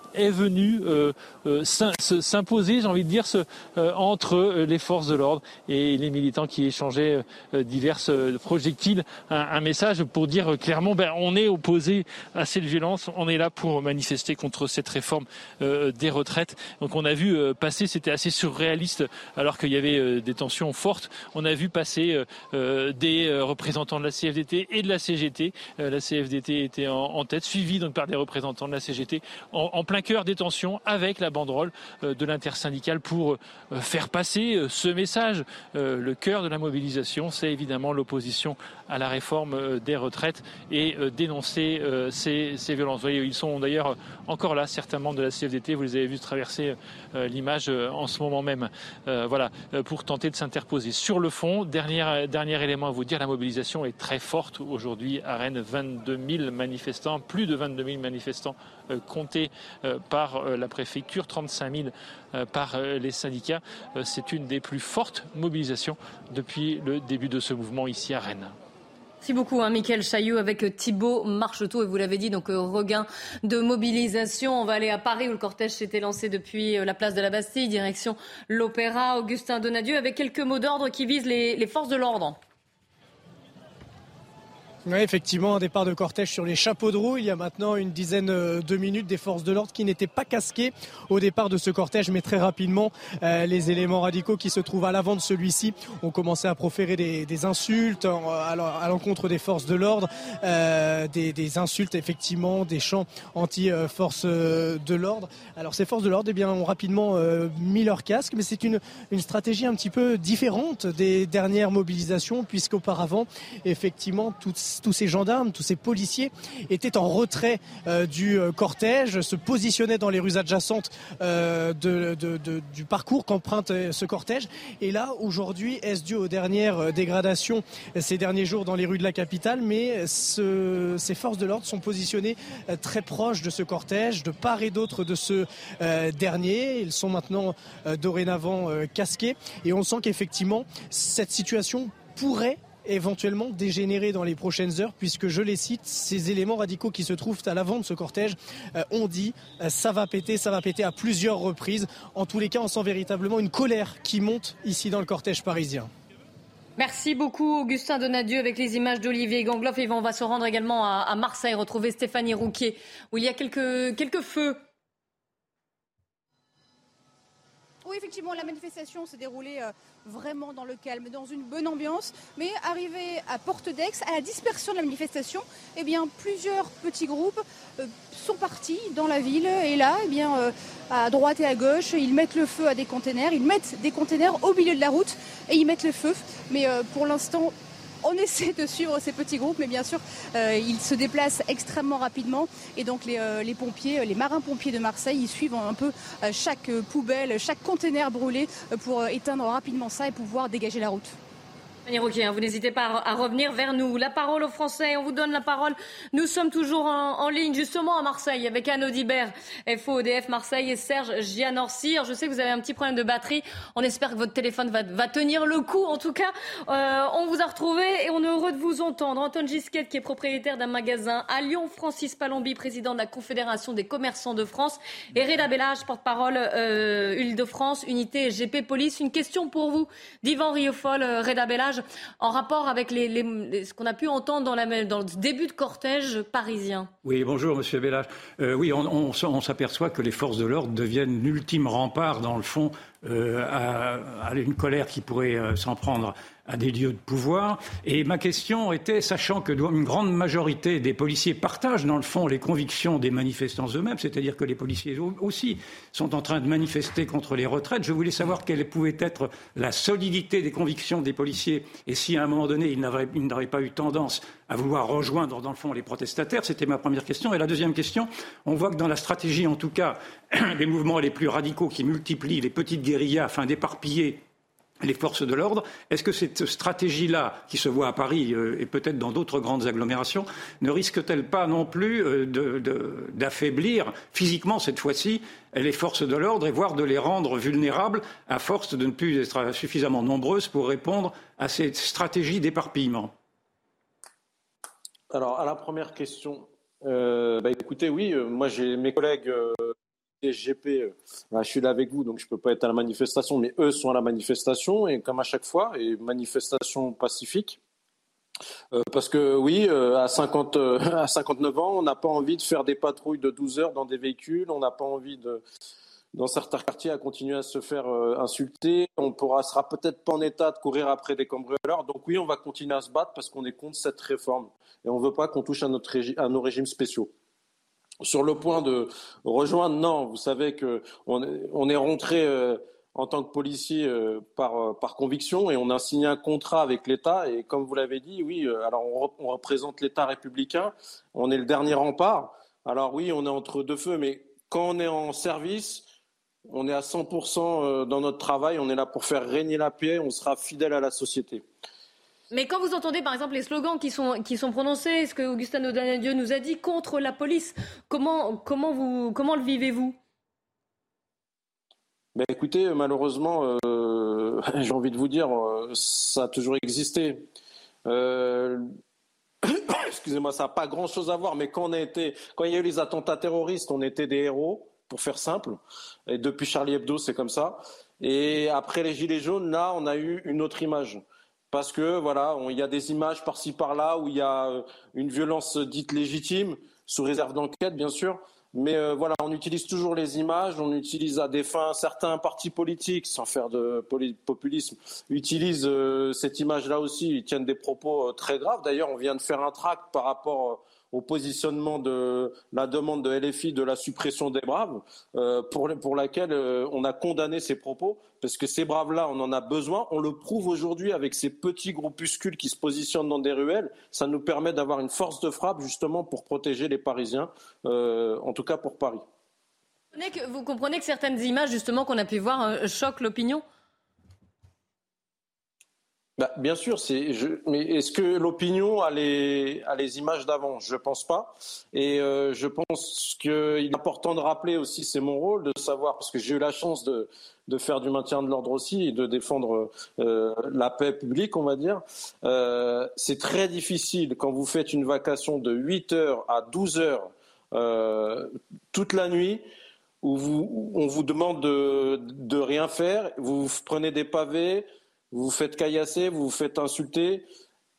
est venue s'imposer, j'ai envie de dire, entre les forces de l'ordre et les militants qui échangeaient diverses projectiles. Un, message pour dire clairement, ben, on est opposé à cette violence, on est là pour manifester contre cette réforme euh, des retraites. Donc on a vu euh, passer, c'était assez surréaliste alors qu'il y avait euh, des tensions fortes. On a vu passer des représentants de la CFDT et de la CGT. la CFDT était en, tête, suivie donc par des représentants de la CGT, en, plein cœur des tensions, avec la banderole de l'intersyndicale pour faire passer ce message. le cœur de la mobilisation, c'est évidemment l'opposition à la réforme des retraites. et dénoncer ces, violences. Vous voyez, ils sont d'ailleurs encore là, certains membres de la CFDT, vous les avez vus traverser l'image en ce moment même, voilà, pour tenter de s'interposer. Sur le fond, dernier, dernier élément à vous dire, la mobilisation est très forte aujourd'hui à Rennes, 22 000 manifestants, plus de 22 000 manifestants comptés par la préfecture, 35 000 par les syndicats. C'est une des plus fortes mobilisations depuis le début de ce mouvement ici à Rennes. Merci beaucoup, hein, Michael Chaillot, avec Thibault Marcheteau. Et vous l'avez dit, donc euh, regain de mobilisation. On va aller à Paris où le cortège s'était lancé depuis euh, la place de la Bastille, direction l'Opéra. Augustin Donadieu, avec quelques mots d'ordre qui visent les forces de l'ordre. Oui, effectivement, un départ de cortège sur les chapeaux de roue. Il y a maintenant une dizaine euh, de minutes des forces de l'ordre qui n'étaient pas casquées au départ de ce cortège, mais très rapidement, euh, les éléments radicaux qui se trouvent à l'avant de celui-ci ont commencé à proférer des, insultes à l'encontre des forces de l'ordre, euh, des, insultes effectivement, des chants anti-forces de l'ordre. Alors ces forces de l'ordre, eh bien, ont rapidement mis leur casque, mais c'est une, une stratégie un petit peu différente des dernières mobilisations, puisqu'auparavant, effectivement, toutes tous ces gendarmes, tous ces policiers étaient en retrait euh, du euh, cortège, se positionnaient dans les rues adjacentes euh, du parcours qu'emprunte ce cortège. Et là, aujourd'hui, est-ce dû aux dernières dégradations ces derniers jours dans les rues de la capitale? Mais ces forces de l'ordre sont positionnées très proches de ce cortège, de part et d'autre de ce dernier. Ils sont maintenant dorénavant casqués. Et on sent qu'effectivement, cette situation pourrait éventuellement dégénérer dans les prochaines heures, puisque je les cite, ces éléments radicaux qui se trouvent à l'avant de ce cortège euh, ont dit euh, ça va péter, ça va péter à plusieurs reprises. En tous les cas, on sent véritablement une colère qui monte ici dans le cortège parisien. Merci beaucoup Augustin Donadieu avec les images d'Olivier Gangloff et on va se rendre également à, Marseille retrouver Stéphanie Rouquier où il y a quelques, quelques feux Oui, effectivement, la manifestation s'est déroulée euh, vraiment dans le calme, dans une bonne ambiance. Mais arrivé à Porte d'Aix, à la dispersion de la manifestation, eh plusieurs petits groupes euh, sont partis dans la ville. Et là, eh euh, à droite et à gauche, ils mettent le feu à des containers. Ils mettent des containers au milieu de la route et ils mettent le feu. Mais pour l'instant, on essaie de suivre ces petits groupes, mais bien sûr, euh, ils se déplacent extrêmement rapidement. Et donc, les, euh, pompiers, les marins-pompiers de Marseille, ils suivent un peu euh, chaque poubelle, chaque conteneur brûlé pour éteindre rapidement ça et pouvoir dégager la route. Hein, vous n'hésitez pas à revenir vers nous. La parole aux Français, on vous donne la parole. Nous sommes toujours en, ligne, justement à Marseille, avec Anne Audibert, FODF Marseille et Serge Gianorcir. Je sais que vous avez un petit problème de batterie. On espère que votre téléphone va, tenir le coup. En tout cas, euh, on vous a retrouvé et on est heureux de vous entendre. Antoine Gisquette, qui est propriétaire d'un magasin à Lyon, Francis Palombi, président de la Confédération des commerçants de France, et Reda Bellage, porte-parole euh, de france unité GP Police. Une question pour vous, d'Yvan Riofol, euh, Reda Bellage en rapport avec ce qu'on a pu entendre dans, le début de cortège parisien. Oui, bonjour Monsieur Bellage. Euh, oui, on, s'aperçoit que les forces de l'ordre deviennent l'ultime rempart, dans le fond, euh, à, une colère qui pourrait euh, s'en prendre à des lieux de pouvoir. Et ma question était, sachant que une grande majorité des policiers partagent dans le fond les convictions des manifestants eux-mêmes, c'est-à-dire que les policiers aussi sont en train de manifester contre les retraites, je voulais savoir quelle pouvait être la solidité des convictions des policiers et si à un moment donné ils n'auraient pas eu tendance à vouloir rejoindre dans le fond les protestataires. C'était ma première question. Et la deuxième question, on voit que dans la stratégie, en tout cas, des mouvements les plus radicaux qui multiplient les petites afin d'éparpiller les forces de l'ordre. Est-ce que cette stratégie-là, qui se voit à Paris euh, et peut-être dans d'autres grandes agglomérations, ne risque-t-elle pas non plus euh, d'affaiblir physiquement, cette fois-ci, les forces de l'ordre et voire de les rendre vulnérables à force de ne plus être suffisamment nombreuses pour répondre à cette stratégie d'éparpillement? Alors, à la première question, euh, bah, écoutez, oui, moi j'ai mes collègues euh, bah, je suis là avec vous, donc je ne peux pas être à la manifestation, mais eux sont à la manifestation, et comme à chaque fois, et manifestation pacifique. Euh, parce que oui, euh, à, 50, à 59 ans, on n'a pas envie de faire des patrouilles de 12 heures dans des véhicules, on n'a pas envie de, dans certains quartiers, à continuer à se faire insulter. On pourra, sera peut-être pas en état de courir après des cambrioleurs. Donc oui, on va continuer à se battre parce qu'on est contre cette réforme et on ne veut pas qu'on touche à, notre à nos régimes spéciaux sur le point de rejoindre. Non, vous savez que on, est rentré euh, en tant que policier par, par conviction et on a signé un contrat avec l'État. Et comme vous l'avez dit, oui, alors on, représente l'État républicain, on est le dernier rempart. Alors oui, on est entre deux feux, mais quand on est en service, on est à 100% dans notre travail, on est là pour faire régner la paix, on sera fidèle à la société. Mais quand vous entendez par exemple les slogans qui sont, qui sont prononcés, ce que Augustin Audanieu nous a dit contre la police, comment, comment, vous, comment le vivez-vous? Ben écoutez, malheureusement, euh, j'ai envie de vous dire, euh, ça a toujours existé. Euh, excusez-moi, ça n'a pas grand-chose à voir, mais quand on a été, quand il y a eu les attentats terroristes, on était des héros, pour faire simple. Et depuis Charlie Hebdo, c'est comme ça. Et après les Gilets jaunes, là, on a eu une autre image parce que voilà, il y a des images par-ci par-là où il y a euh, une violence dite légitime, sous réserve d'enquête bien sûr. Mais euh, voilà, on utilise toujours les images, on utilise à des fins certains partis politiques, sans faire de populisme, utilisent euh, cette image-là aussi. Ils tiennent des propos très graves. D'ailleurs, on vient de faire un tract par rapport au positionnement de la demande de LFI de la suppression des Braves, euh, pour, pour laquelle euh, on a condamné ces propos, parce que ces Braves-là, on en a besoin. On le prouve aujourd'hui avec ces petits groupuscules qui se positionnent dans des ruelles. Ça nous permet d'avoir une force de frappe justement pour protéger les Parisiens, euh, en tout cas pour Paris. Vous comprenez que certaines images justement qu'on a pu voir choquent l'opinion? Bah, bien sûr, mais est-ce que l'opinion a les, images d'avant? Je ne pense pas. Et euh, je pense qu'il est important de rappeler aussi, c'est mon rôle, de savoir, parce que j'ai eu la chance de, faire du maintien de l'ordre aussi et de défendre euh, la paix publique, on va dire. Euh, c'est très difficile quand vous faites une vacation de 8 heures à 12 heures toute la nuit où on vous demande de, de rien faire, vous prenez des pavés, vous vous faites caillasser, vous vous faites insulter.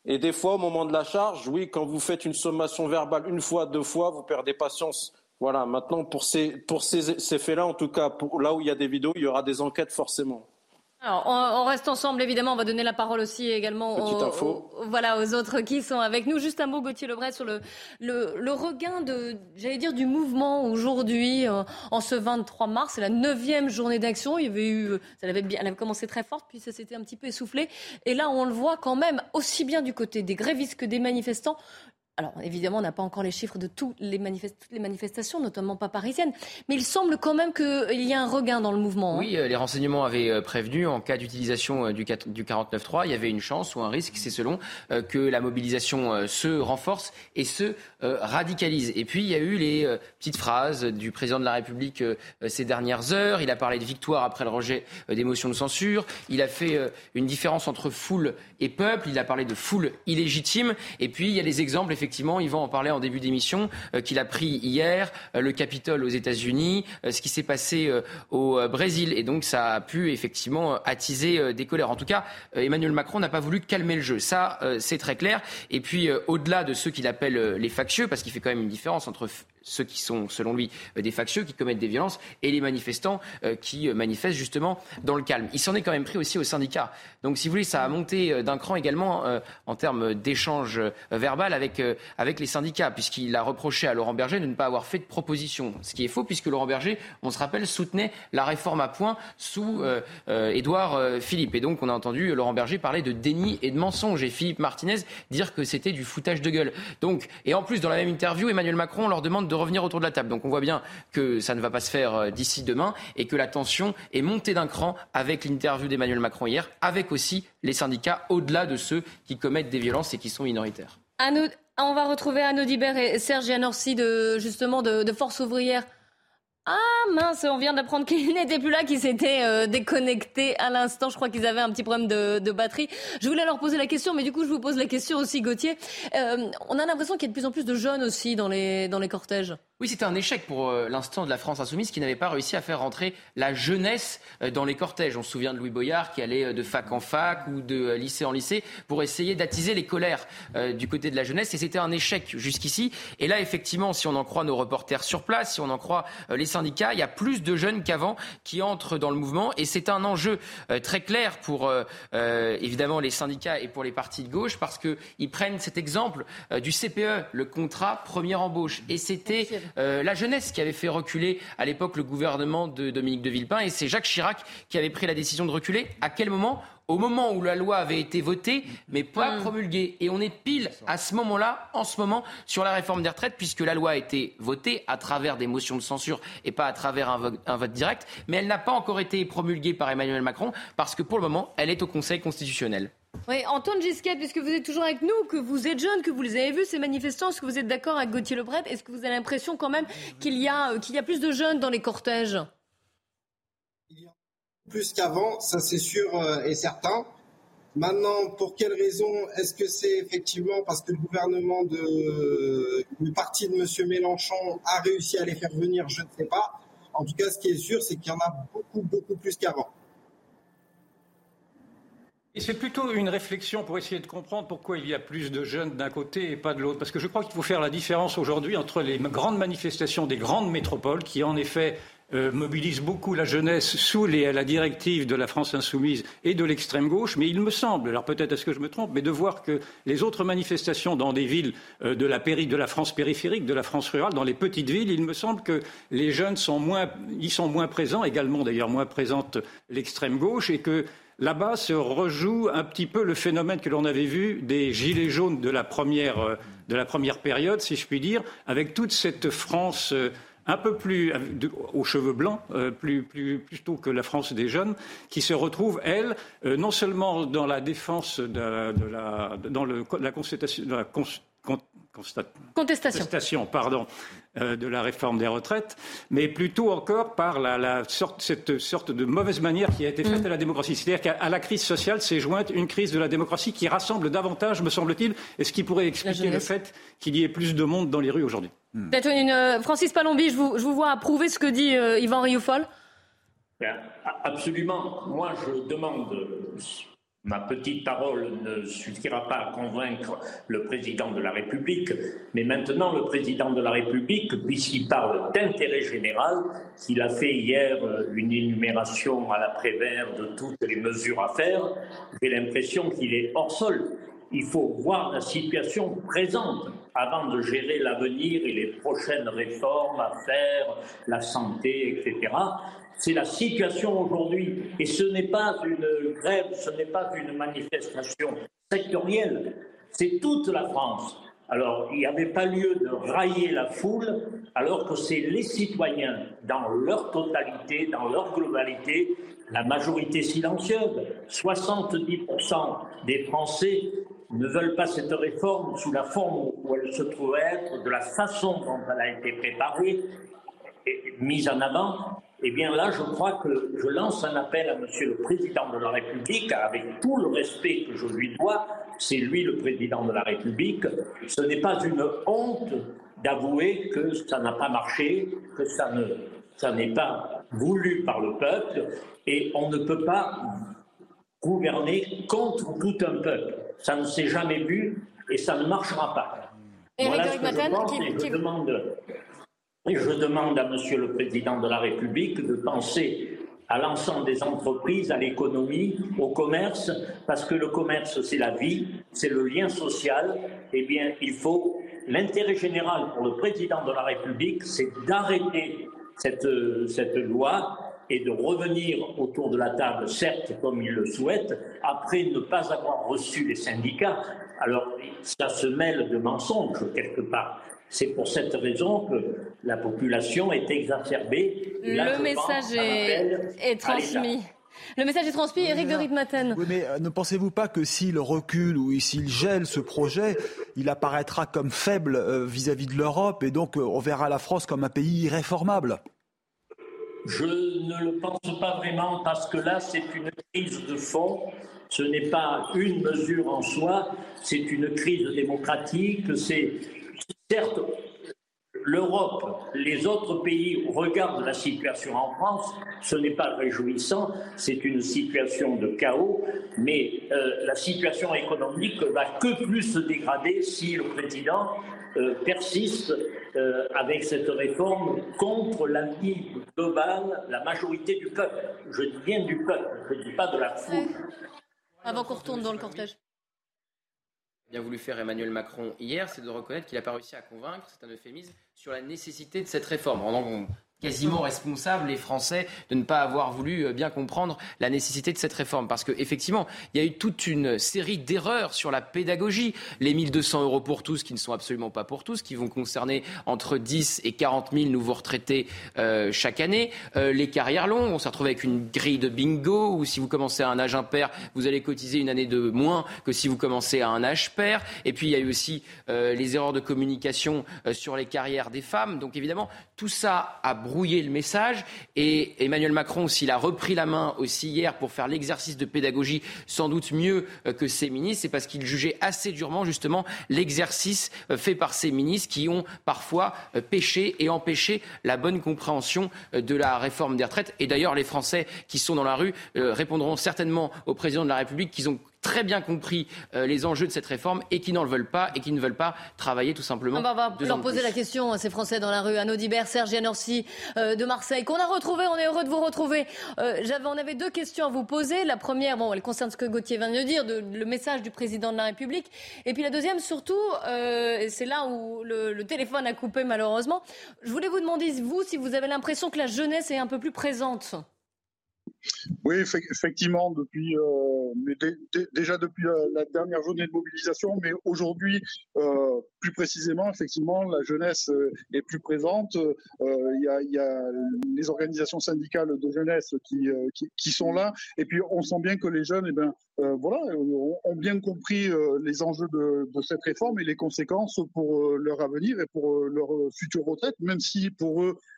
Et des fois, au moment de la charge, oui, quand vous faites une sommation verbale une fois, deux fois, vous perdez patience. Voilà, maintenant, pour ces, pour ces, ces faits-là, en tout cas, pour, là où il y a des vidéos, il y aura des enquêtes forcément. Alors, on, reste ensemble, évidemment. On va donner la parole aussi également aux, voilà, aux autres qui sont avec nous. Juste un mot, Gauthier Lebret, sur le, le, regain de, j'allais dire, du mouvement aujourd'hui, euh, en ce 23 mars. C'est la neuvième journée d'action. Il y avait eu, ça avait bien, elle avait commencé très forte, puis ça s'était un petit peu essoufflé. Et là, on le voit quand même, aussi bien du côté des grévistes que des manifestants, alors évidemment, on n'a pas encore les chiffres de toutes les, manifestations, notamment pas parisiennes, mais il semble quand même qu'il y a un regain dans le mouvement. Hein. Oui, euh, les renseignements avaient euh, prévenu en cas d'utilisation euh, du, 49.3, il y avait une chance ou un risque, c'est selon, que la mobilisation se renforce et se radicalise. Et puis il y a eu les petites phrases du président de la République ces dernières heures. Il a parlé de victoire après le rejet des motions de censure. Il a fait une différence entre foule et peuple. Il a parlé de foule illégitime. Et puis il y a des exemples effectivement, Yvan en parlait en début d'émission, euh, qu'il a pris hier, euh, le Capitole aux États-Unis, euh, ce qui s'est passé au Brésil. Et donc, ça a pu effectivement attiser des colères. En tout cas, Emmanuel Macron n'a pas voulu calmer le jeu. Ça, c'est très clair. Et puis, au-delà de ceux qu'il appelle les factieux, parce qu'il fait quand même une différence entre ceux qui sont, selon lui, euh, des factieux, qui commettent des violences, et les manifestants euh, qui euh, manifestent justement dans le calme. Il s'en est quand même pris aussi aux syndicats. Donc, si vous voulez, ça a monté d'un cran également en termes d'échange verbal avec, avec les syndicats, puisqu'il a reproché à Laurent Berger de ne pas avoir fait de proposition. Ce qui est faux, puisque Laurent Berger, on se rappelle, soutenait la réforme à point sous Édouard Philippe. Et donc, on a entendu Laurent Berger parler de déni et de mensonge, et Philippe Martinez dire que c'était du foutage de gueule. Donc, et en plus, dans la même interview, Emmanuel Macron leur demande de revenir autour de la table. Donc on voit bien que ça ne va pas se faire euh, d'ici demain et que la tension est montée d'un cran avec l'interview d'Emmanuel Macron hier, avec aussi les syndicats au-delà de ceux qui commettent des violences et qui sont minoritaires. on va retrouver Anne Dibert et Serge de, justement de, de Force ouvrière. Ah mince, on vient d'apprendre qu'il n'était plus là, qu'il s'était euh, déconnecté à l'instant. Je crois qu'ils avaient un petit problème de, batterie. Je voulais leur poser la question, mais du coup je vous pose la question aussi, Gauthier. Euh, on a l'impression qu'il y a de plus en plus de jeunes aussi dans les, dans les cortèges. Oui, c'était un échec pour euh, l'instant de la France insoumise qui n'avait pas réussi à faire rentrer la jeunesse dans les cortèges. On se souvient de Louis Boyard qui allait de fac en fac ou de lycée en lycée pour essayer d'attiser les colères du côté de la jeunesse. Et c'était un échec jusqu'ici. Et là, effectivement, si on en croit nos reporters sur place, si on en croit les syndicats, il y a plus de jeunes qu'avant qui entrent dans le mouvement et c'est un enjeu euh, très clair pour euh, euh, évidemment les syndicats et pour les partis de gauche parce qu'ils prennent cet exemple du CPE, le contrat première embauche. Et c'était la jeunesse qui avait fait reculer à l'époque le gouvernement de Dominique de Villepin et c'est Jacques Chirac qui avait pris la décision de reculer. À quel moment? Au moment où la loi avait été votée, mais pas mm. promulguée. Et on est pile à ce moment-là, en ce moment, sur la réforme des retraites, puisque la loi a été votée à travers des motions de censure et pas à travers un vote, direct, mais elle n'a pas encore été promulguée par Emmanuel Macron, parce que pour le moment, elle est au Conseil constitutionnel. Oui, Antoine Gisquet, puisque vous êtes toujours avec nous, que vous êtes jeune, que vous les avez vus, ces manifestants, est-ce que vous êtes d'accord avec Gauthier Lebret? Est-ce que vous avez l'impression quand même qu'il y, a, qu'il y a plus de jeunes dans les cortèges? Plus qu'avant, ça c'est sûr euh, et certain. Maintenant, pour quelle raison Est-ce que c'est effectivement parce que le gouvernement de le parti de M. Mélenchon a réussi à les faire venir? Je ne sais pas. En tout cas, ce qui est sûr, c'est qu'il y en a beaucoup, beaucoup plus qu'avant. C'est plutôt une réflexion pour essayer de comprendre pourquoi il y a plus de jeunes d'un côté et pas de l'autre. Parce que je crois qu'il faut faire la différence aujourd'hui entre les grandes manifestations des grandes métropoles, qui en effet euh, mobilise beaucoup la jeunesse sous la directive de la France insoumise et de l'extrême gauche, mais il me semble, alors peut-être est-ce que je me trompe, mais de voir que les autres manifestations dans des villes euh, de, la de la France périphérique, de la France rurale, dans les petites villes, il me semble que les jeunes y sont moins présents, également d'ailleurs moins présente l'extrême gauche, et que là-bas se rejoue un petit peu le phénomène que l'on avait vu des gilets jaunes de la première, euh, de la première période, si je puis dire, avec toute cette France un peu plus aux cheveux blancs, euh, plus, plutôt que la France des jeunes, qui se retrouve, elle, euh, non seulement dans la défense de, la, dans le, la constatation, de la contestation. pardon, euh, de la réforme des retraites, mais plutôt encore par la, sorte, cette sorte de mauvaise manière qui a été faite mm. à la démocratie. C'est-à-dire qu'à la crise sociale s'est jointe une crise de la démocratie qui rassemble davantage, me semble-t-il, et ce qui pourrait expliquer le fait qu'il y ait plus de monde dans les rues aujourd'hui. Une, euh, Francis Palombi, je vous, je vous, vois approuver ce que dit euh, Yvan Rioufol? Absolument. Moi, je demande Ma petite parole ne suffira pas à convaincre le président de la République, mais maintenant le président de la République, puisqu'il parle d'intérêt général, qu'il a fait hier euh, une énumération à la Prévert de toutes les mesures à faire, j'ai l'impression qu'il est hors sol. Il faut voir la situation présente avant de gérer l'avenir et les prochaines réformes à faire, la santé, etc. C'est la situation aujourd'hui. Et ce n'est pas une grève, ce n'est pas une manifestation sectorielle, c'est toute la France. Alors, il n'y avait pas lieu de railler la foule, alors que c'est les citoyens, dans leur totalité, dans leur globalité, la majorité silencieuse, 70% des Français ne veulent pas cette réforme sous la forme où elle se trouve être, de la façon dont elle a été préparée et mise en avant, eh bien là, je crois que je lance un appel à Monsieur le Président de la République, avec tout le respect que je lui dois, c'est lui le Président de la République, ce n'est pas une honte d'avouer que ça n'a pas marché, que ça ne ça n'est pas voulu par le peuple, et on ne peut pas gouverner contre tout un peuple. Ça ne s'est jamais vu et ça ne marchera pas. voilà ce que je pense et je demande et je demande à Monsieur le Président de la République de penser à l'ensemble des entreprises, à l'économie, au commerce, parce que le commerce, c'est la vie, c'est le lien social. Eh bien, il faut l'intérêt général pour le Président de la République, c'est d'arrêter cette, cette loi et de revenir autour de la table, certes, comme il le souhaite, après ne pas avoir reçu les syndicats. Alors, ça se mêle de mensonges, quelque part. C'est pour cette raison que la population est exacerbée. le message est, transmis. Le message est transmis, Eric de Ritmaten. Oui, mais euh, ne pensez-vous pas que s'il recule ou s'il gèle ce projet, il apparaîtra comme faible euh, vis-à-vis de l'Europe et donc euh, on verra la France comme un pays irréformable? Je ne le pense pas vraiment parce que là, c'est une crise de fond. Ce n'est pas une mesure en soi, c'est une crise démocratique, c'est Certes, l'Europe, les autres pays regardent la situation en France, ce n'est pas réjouissant, c'est une situation de chaos, mais euh, la situation économique va que plus se dégrader si le président euh, persiste euh, avec cette réforme contre l'avis global, la majorité du peuple. Je dis bien du peuple, je ne dis pas de la foule. Avant qu'on retourne dans le cortège bien voulu faire Emmanuel Macron hier, c'est de reconnaître qu'il n'a pas réussi à convaincre, c'est un euphémisme, sur la nécessité de cette réforme quasiment responsable les Français de ne pas avoir voulu euh, bien comprendre la nécessité de cette réforme. Parce qu'effectivement, il y a eu toute une série d'erreurs sur la pédagogie. Les 1200 euros pour tous, qui ne sont absolument pas pour tous, qui vont concerner entre 10 et 40 000 nouveaux retraités euh, chaque année. Euh, les carrières longues, on s'est retrouvé avec une grille de bingo où si vous commencez à un âge impair, vous allez cotiser une année de moins que si vous commencez à un âge pair. Et puis il y a eu aussi les erreurs de communication sur les carrières des femmes. Donc évidemment, tout ça a brouiller le message. Et Emmanuel Macron, s'il a repris la main aussi hier pour faire l'exercice de pédagogie sans doute mieux euh, que ses ministres, c'est parce qu'il jugeait assez durement justement l'exercice euh, fait par ses ministres qui ont parfois euh, péché et empêché la bonne compréhension de la réforme des retraites. Et d'ailleurs, les Français qui sont dans la rue répondront certainement au président de la République qu'ils ont très bien compris euh, les enjeux de cette réforme et qui n'en veulent pas et qui ne veulent pas travailler tout simplement. On va leur poser la question à ces Français dans la rue, à Dibert, Serge Anorsi euh, de Marseille, qu'on a retrouvé. On est heureux de vous retrouver. Euh, j'avais, on avait deux questions à vous poser. La première, bon, elle concerne ce que Gauthier vient de dire, de, le message du président de la République. Et puis la deuxième, surtout, c'est là où le, le, téléphone a coupé malheureusement. Je voulais vous demander, vous, si vous avez l'impression que la jeunesse est un peu plus présente. Oui, effectivement, depuis euh, déjà depuis la, dernière journée de mobilisation, mais aujourd'hui, euh, plus précisément, effectivement, la jeunesse euh, est plus présente. Il y, a, les organisations syndicales de jeunesse qui, sont là, et puis on sent bien que les jeunes, eh ben, voilà, ont bien compris les enjeux de, cette réforme et les conséquences pour leur avenir et pour leur future retraite, même si pour eux euh,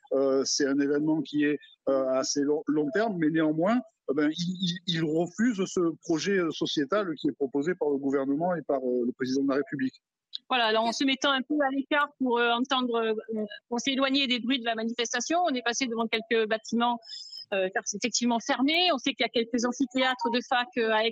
c'est un événement qui est euh, assez long, terme, mais néanmoins, euh, ben, il, refuse ce projet sociétal qui est proposé par le gouvernement et par le président de la République. Voilà, alors en se mettant un peu à l'écart pour entendre, pour s'éloigner des bruits de la manifestation, on est passé devant quelques bâtiments effectivement fermés. On sait qu'il y a quelques amphithéâtres de fac à Aix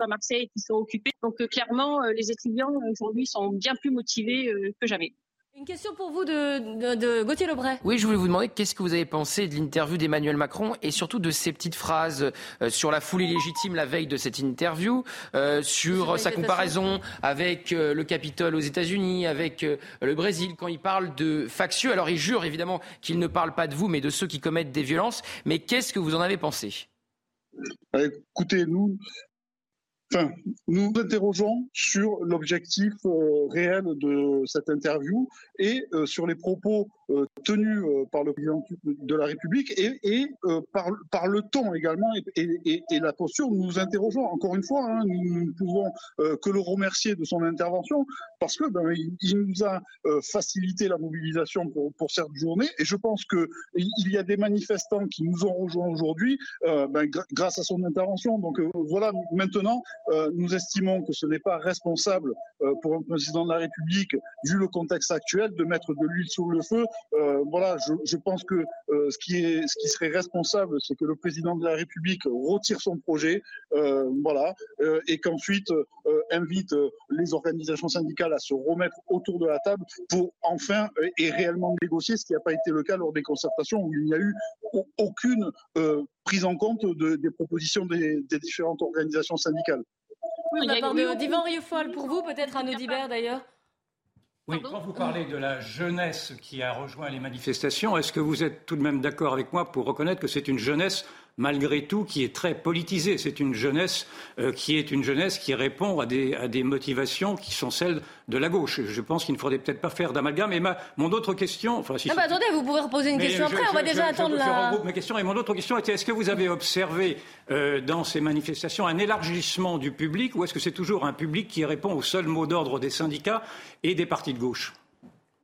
à Marseille qui sont occupés. Donc clairement, les étudiants aujourd'hui sont bien plus motivés que jamais. Une question pour vous de, de, Gauthier Lebray. Oui, je voulais vous demander qu'est-ce que vous avez pensé de l'interview d'Emmanuel Macron et surtout de ces petites phrases euh, sur la foule illégitime la veille de cette interview, euh, sur sa comparaison avec euh, le Capitole aux États-Unis, avec le Brésil, quand il parle de factieux. Alors il jure évidemment qu'il ne parle pas de vous, mais de ceux qui commettent des violences. Mais qu'est-ce que vous en avez pensé? Écoutez, nous, Enfin, nous interrogeons sur l'objectif euh, réel de cette interview et euh, sur les propos euh, tenus par le président de la République et, par, le ton également et, la posture. Nous nous interrogeons encore une fois. Hein, nous ne pouvons que le remercier de son intervention parce que ben, il, nous a facilité la mobilisation pour, pour cette journée et je pense que il y a des manifestants qui nous ont rejoints aujourd'hui ben, grâce à son intervention. Donc voilà, maintenant euh, nous estimons que ce n'est pas responsable euh, pour un président de la République, vu le contexte actuel, de mettre de l'huile sur le feu. Euh, voilà, je, pense que ce, qui est, ce qui serait responsable, c'est que le président de la République retire son projet, voilà, et qu'ensuite invite les organisations syndicales à se remettre autour de la table pour enfin et réellement négocier, ce qui n'a pas été le cas lors des concertations où il n'y a eu aucune prise en compte des propositions des, différentes organisations syndicales. Oui, de la part d'Ivan Rieufol, pour vous, peut-être un Audibert d'ailleurs oui, quand vous parlez de la jeunesse qui a rejoint les manifestations, est-ce que vous êtes tout de même d'accord avec moi pour reconnaître que c'est une jeunesse malgré tout, qui est très politisée. C'est une jeunesse euh, qui est une jeunesse qui répond à des, à des motivations qui sont celles de la gauche. Je pense qu'il ne faudrait peut-être pas faire d'amalgame. Et ma, mon autre question, enfin, si ah bah attendez, vous pouvez reposer une question après. on va déjà attendre la. Je regroupe mes questions. Et mon autre question était est-ce que vous avez observé euh, dans ces manifestations un élargissement du public, ou est-ce que c'est toujours un public qui répond au seul mot d'ordre des syndicats et des partis de gauche?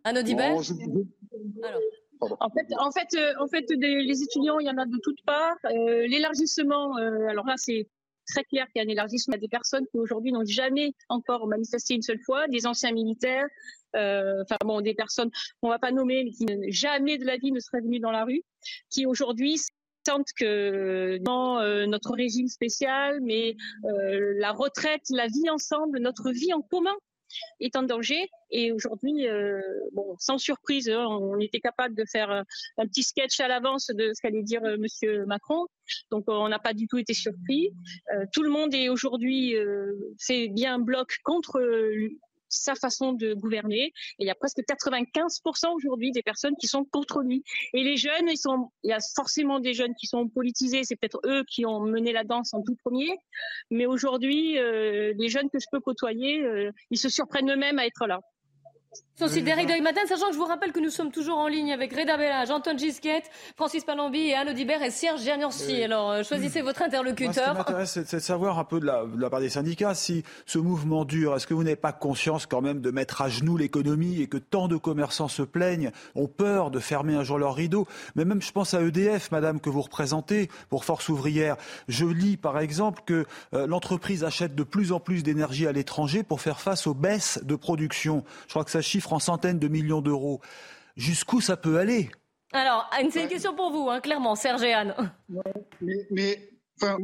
Un Alors. En fait, en fait, euh, en fait les étudiants, il y en a de toutes parts. Euh, l'élargissement, euh, alors là, c'est très clair qu'il y a un élargissement. À des personnes qui aujourd'hui n'ont jamais encore manifesté une seule fois, des anciens militaires, enfin bon, des personnes qu'on va pas nommer, mais qui jamais de la vie ne seraient venues dans la rue, qui aujourd'hui sentent que dans notre régime spécial, mais la retraite, la vie ensemble, notre vie en commun, est en danger. Et aujourd'hui, euh, bon, sans surprise, hein, on était capable de faire euh, un petit sketch à l'avance de ce qu'allait dire Monsieur Macron. Donc, on n'a pas du tout été surpris. tout le monde est aujourd'hui fait bien bloc contre sa façon de gouverner. Il y a presque 95% aujourd'hui des personnes qui sont contre lui. Et les jeunes, ils sont, il y a forcément des jeunes qui sont politisés. C'est peut-être eux qui ont mené la danse en tout premier. Mais aujourd'hui, euh, les jeunes que je peux côtoyer, euh, ils se surprennent eux-mêmes à être là. Site d'Eric Matin, sachant que je vous rappelle que nous sommes toujours en ligne avec Reda Bellage, Anton Gisquette, Francis Palambi et Anne Audibert et Serge Gianorsi. Alors, euh, choisissez votre interlocuteur. ce qui m'intéresse, c'est de savoir un peu de la, de la, part des syndicats si ce mouvement dure. Est-ce que vous n'avez pas conscience quand même de mettre à genoux l'économie et que tant de commerçants se plaignent, ont peur de fermer un jour leur rideau Mais même, je pense à EDF, madame, que vous représentez pour Force ouvrière. Je lis, par exemple, que euh, l'entreprise achète de plus en plus d'énergie à l'étranger pour faire face aux baisses de production. Je crois que ça chiffre en centaines de millions d'euros. Jusqu'où ça peut aller? Alors, c'est une question pour vous, hein, clairement, Serge et Anne. Mais, mais enfin,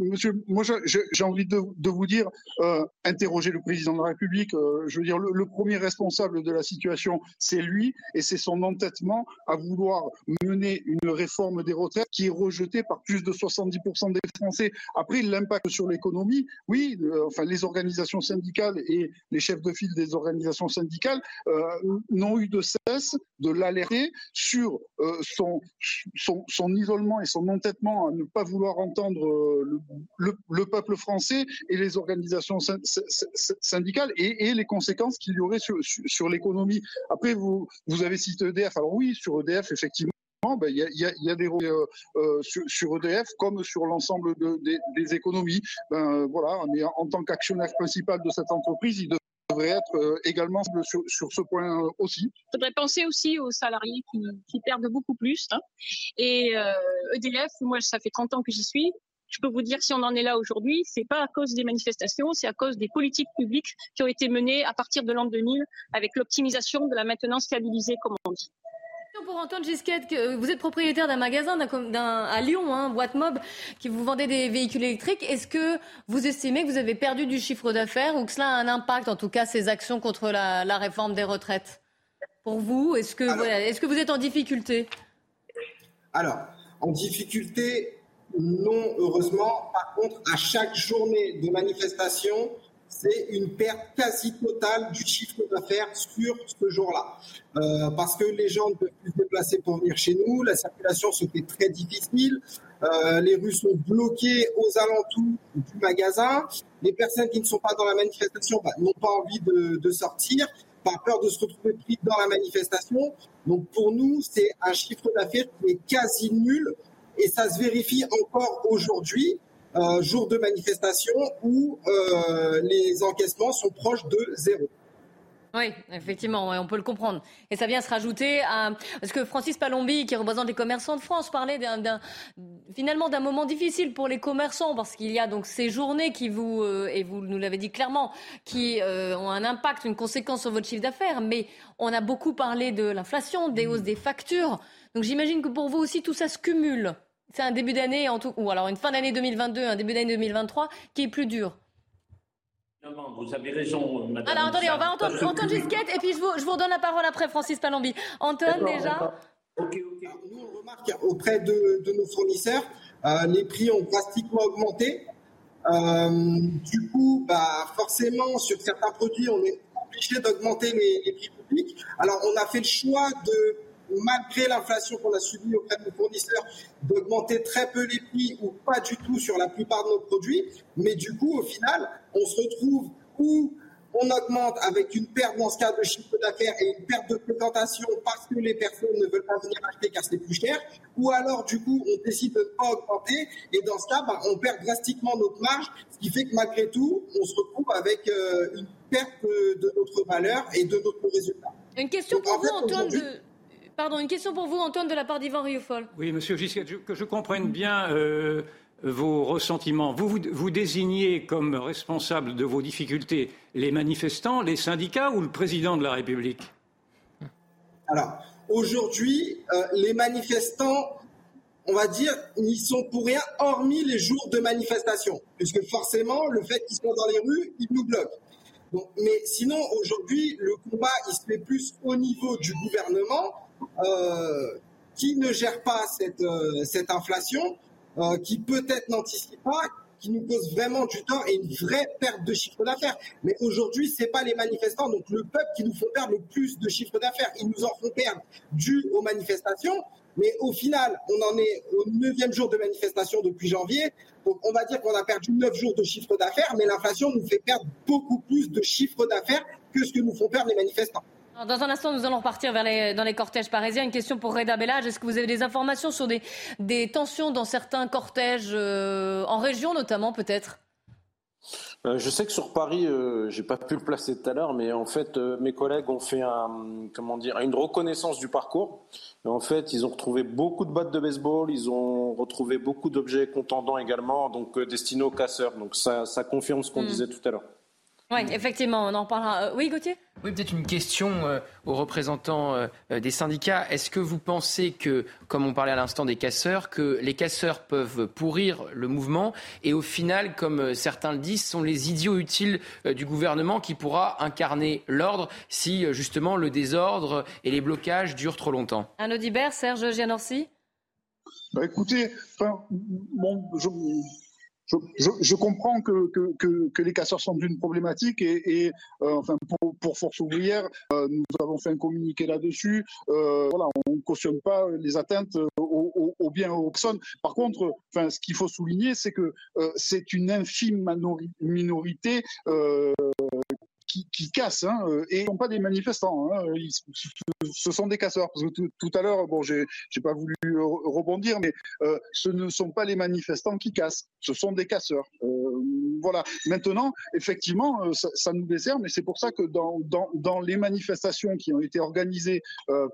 Monsieur, moi j'ai envie de, vous dire, euh, interroger le président de la République. Euh, je veux dire, le, premier responsable de la situation, c'est lui, et c'est son entêtement à vouloir mener une réforme des retraites qui est rejetée par plus de 70% des Français. Après, l'impact sur l'économie, oui, euh, enfin les organisations syndicales et les chefs de file des organisations syndicales n'ont eu de cesse de l'alerter sur son, son, son, isolement et son entêtement à ne pas vouloir entendre le le, peuple français et les organisations syndicales et, les conséquences qu'il y aurait sur, l'économie. Après, vous, avez cité EDF. Alors oui, sur EDF, effectivement, ben, il y, a, des euh, euh, sur, EDF comme sur l'ensemble des, économies. Ben, voilà, mais en, tant qu'actionnaire principal de cette entreprise, il devrait être euh, également sur, ce point aussi. Il faudrait penser aussi aux salariés qui, perdent beaucoup plus. Hein. Et EDF, e moi, ça fait 30 ans que j'y suis je peux vous dire si on en est là aujourd'hui, c'est pas à cause des manifestations, c'est à cause des politiques publiques qui ont été menées à partir de l'an 2000 avec l'optimisation de la maintenance stabilisée, comme on dit. Pour Antoine Gisquette, vous êtes propriétaire d'un magasin à Lyon, hein, Boîte Mob, qui vous vendait des véhicules électriques. Est-ce que vous estimez que vous avez perdu du chiffre d'affaires ou que cela a un impact, en tout cas, ces actions contre la, réforme des retraites? Pour vous, est-ce que, est-ce que vous êtes en difficulté? Alors, en difficulté, non, heureusement. Par contre, à chaque journée de manifestation, c'est une perte quasi totale du chiffre d'affaires sur ce jour-là. Euh, parce que les gens ne peuvent plus se déplacer pour venir chez nous, la circulation se fait très difficile, euh, les rues sont bloquées aux alentours du magasin, les personnes qui ne sont pas dans la manifestation bah, n'ont pas envie de, de, sortir, par peur de se retrouver pris dans la manifestation. Donc pour nous, c'est un chiffre d'affaires qui est quasi nul et ça se vérifie encore aujourd'hui, euh, jour de manifestation, où euh, les encaissements sont proches de zéro. Oui, effectivement, on peut le comprendre. Et ça vient se rajouter à... Parce que Francis Palombi, qui représente les commerçants de France, parlait finalement d'un moment difficile pour les commerçants, parce qu'il y a donc ces journées qui vous, euh, et vous nous l'avez dit clairement, qui ont un impact, une conséquence sur votre chiffre d'affaires. Mais on a beaucoup parlé de l'inflation, des hausses des factures. Donc j'imagine que pour vous aussi, tout ça se cumule c'est un début d'année, ou alors une fin d'année 2022, un début d'année 2023 qui est plus dur. Vous avez raison, madame. Alors attendez, on va entendre Antoine Gisquette et puis je vous, je vous redonne la parole après, Francis Palombi. Antoine, déjà Ok, ok. Nous, on remarque auprès de, nos fournisseurs, euh, les prix ont drastiquement augmenté. Euh, du coup, bah, forcément, sur certains produits, on est obligé d'augmenter les, les prix publics. Alors, on a fait le choix de malgré l'inflation qu'on a subie auprès de nos fournisseurs, d'augmenter très peu les prix ou pas du tout sur la plupart de nos produits. Mais du coup, au final, on se retrouve où on augmente avec une perte dans ce cas de chiffre d'affaires et une perte de fréquentation parce que les personnes ne veulent pas venir acheter car c'est plus cher, ou alors du coup on décide de ne pas augmenter et dans ce cas bah, on perd drastiquement notre marge, ce qui fait que malgré tout on se retrouve avec euh, une perte de, notre valeur et de notre résultat. Une question pour vous Antoine de Pardon, une question pour vous, Antoine, de la part d'Yvan Rioufol. Oui, monsieur Gisquet, que je comprenne bien euh, vos ressentiments. Vous, vous, désignez comme responsable de vos difficultés les manifestants, les syndicats ou le président de la République? Alors, aujourd'hui, euh, les manifestants, on va dire, n'y sont pour rien, hormis les jours de manifestation. Puisque forcément, le fait qu'ils soient dans les rues, ils nous bloquent. mais sinon, aujourd'hui, le combat, il se fait plus au niveau du gouvernement qui ne gère pas cette, euh, cette inflation, euh, qui peut-être n'anticipe pas, qui nous cause vraiment du tort et une vraie perte de chiffre d'affaires. Mais aujourd'hui, c'est pas les manifestants, donc le peuple qui nous font perdre le plus de chiffre d'affaires. Ils nous en font perdre dû aux manifestations. Mais au final, on en est au neuvième jour de manifestation depuis janvier. Donc on va dire qu'on a perdu neuf jours de chiffre d'affaires, mais l'inflation nous fait perdre beaucoup plus de chiffre d'affaires que ce que nous font perdre les manifestants. Dans un instant, nous allons repartir vers les, dans les cortèges parisiens. Une question pour Reda Bellage. Est-ce que vous avez des informations sur des, des tensions dans certains cortèges, euh, en région notamment peut-être? Euh, je sais que sur Paris, euh, j'ai pas pu le placer tout à l'heure, mais en fait, euh, mes collègues ont fait un, comment dire, une reconnaissance du parcours. en fait, ils ont retrouvé beaucoup de battes de baseball, ils ont retrouvé beaucoup d'objets contendants également, donc destinés aux casseurs. Donc ça, ça confirme ce qu'on hmm. disait tout à l'heure. Oui, effectivement, on en parlera. oui, Gauthier? Oui, peut-être une question euh, aux représentants euh, des syndicats. Est-ce que vous pensez que, comme on parlait à l'instant des casseurs, que les casseurs peuvent pourrir le mouvement et au final, comme euh, certains le disent, sont les idiots utiles du gouvernement qui pourra incarner l'ordre si justement le désordre et les blocages durent trop longtemps? Un Audibert, Serge Gianorsi? Bah écoutez, enfin, bon, je, je, comprends que, que, les casseurs sont une problématique et, euh, enfin pour, Force ouvrière, euh, nous avons fait un communiqué là-dessus. Euh, voilà, on ne cautionne pas les atteintes aux au, bien aux personnes. Par contre, enfin, ce qu'il faut souligner, c'est que c'est une infime minorité qui, cassent hein, euh, et sont pas des manifestants. Hein, ce sont des casseurs. Parce que tout, à l'heure, bon, j'ai pas voulu rebondir, mais euh, ce ne sont pas les manifestants qui cassent. Ce sont des casseurs. Euh, voilà. Maintenant, effectivement, ça, ça, nous dessert, mais c'est pour ça que dans, dans, dans, les manifestations qui ont été organisées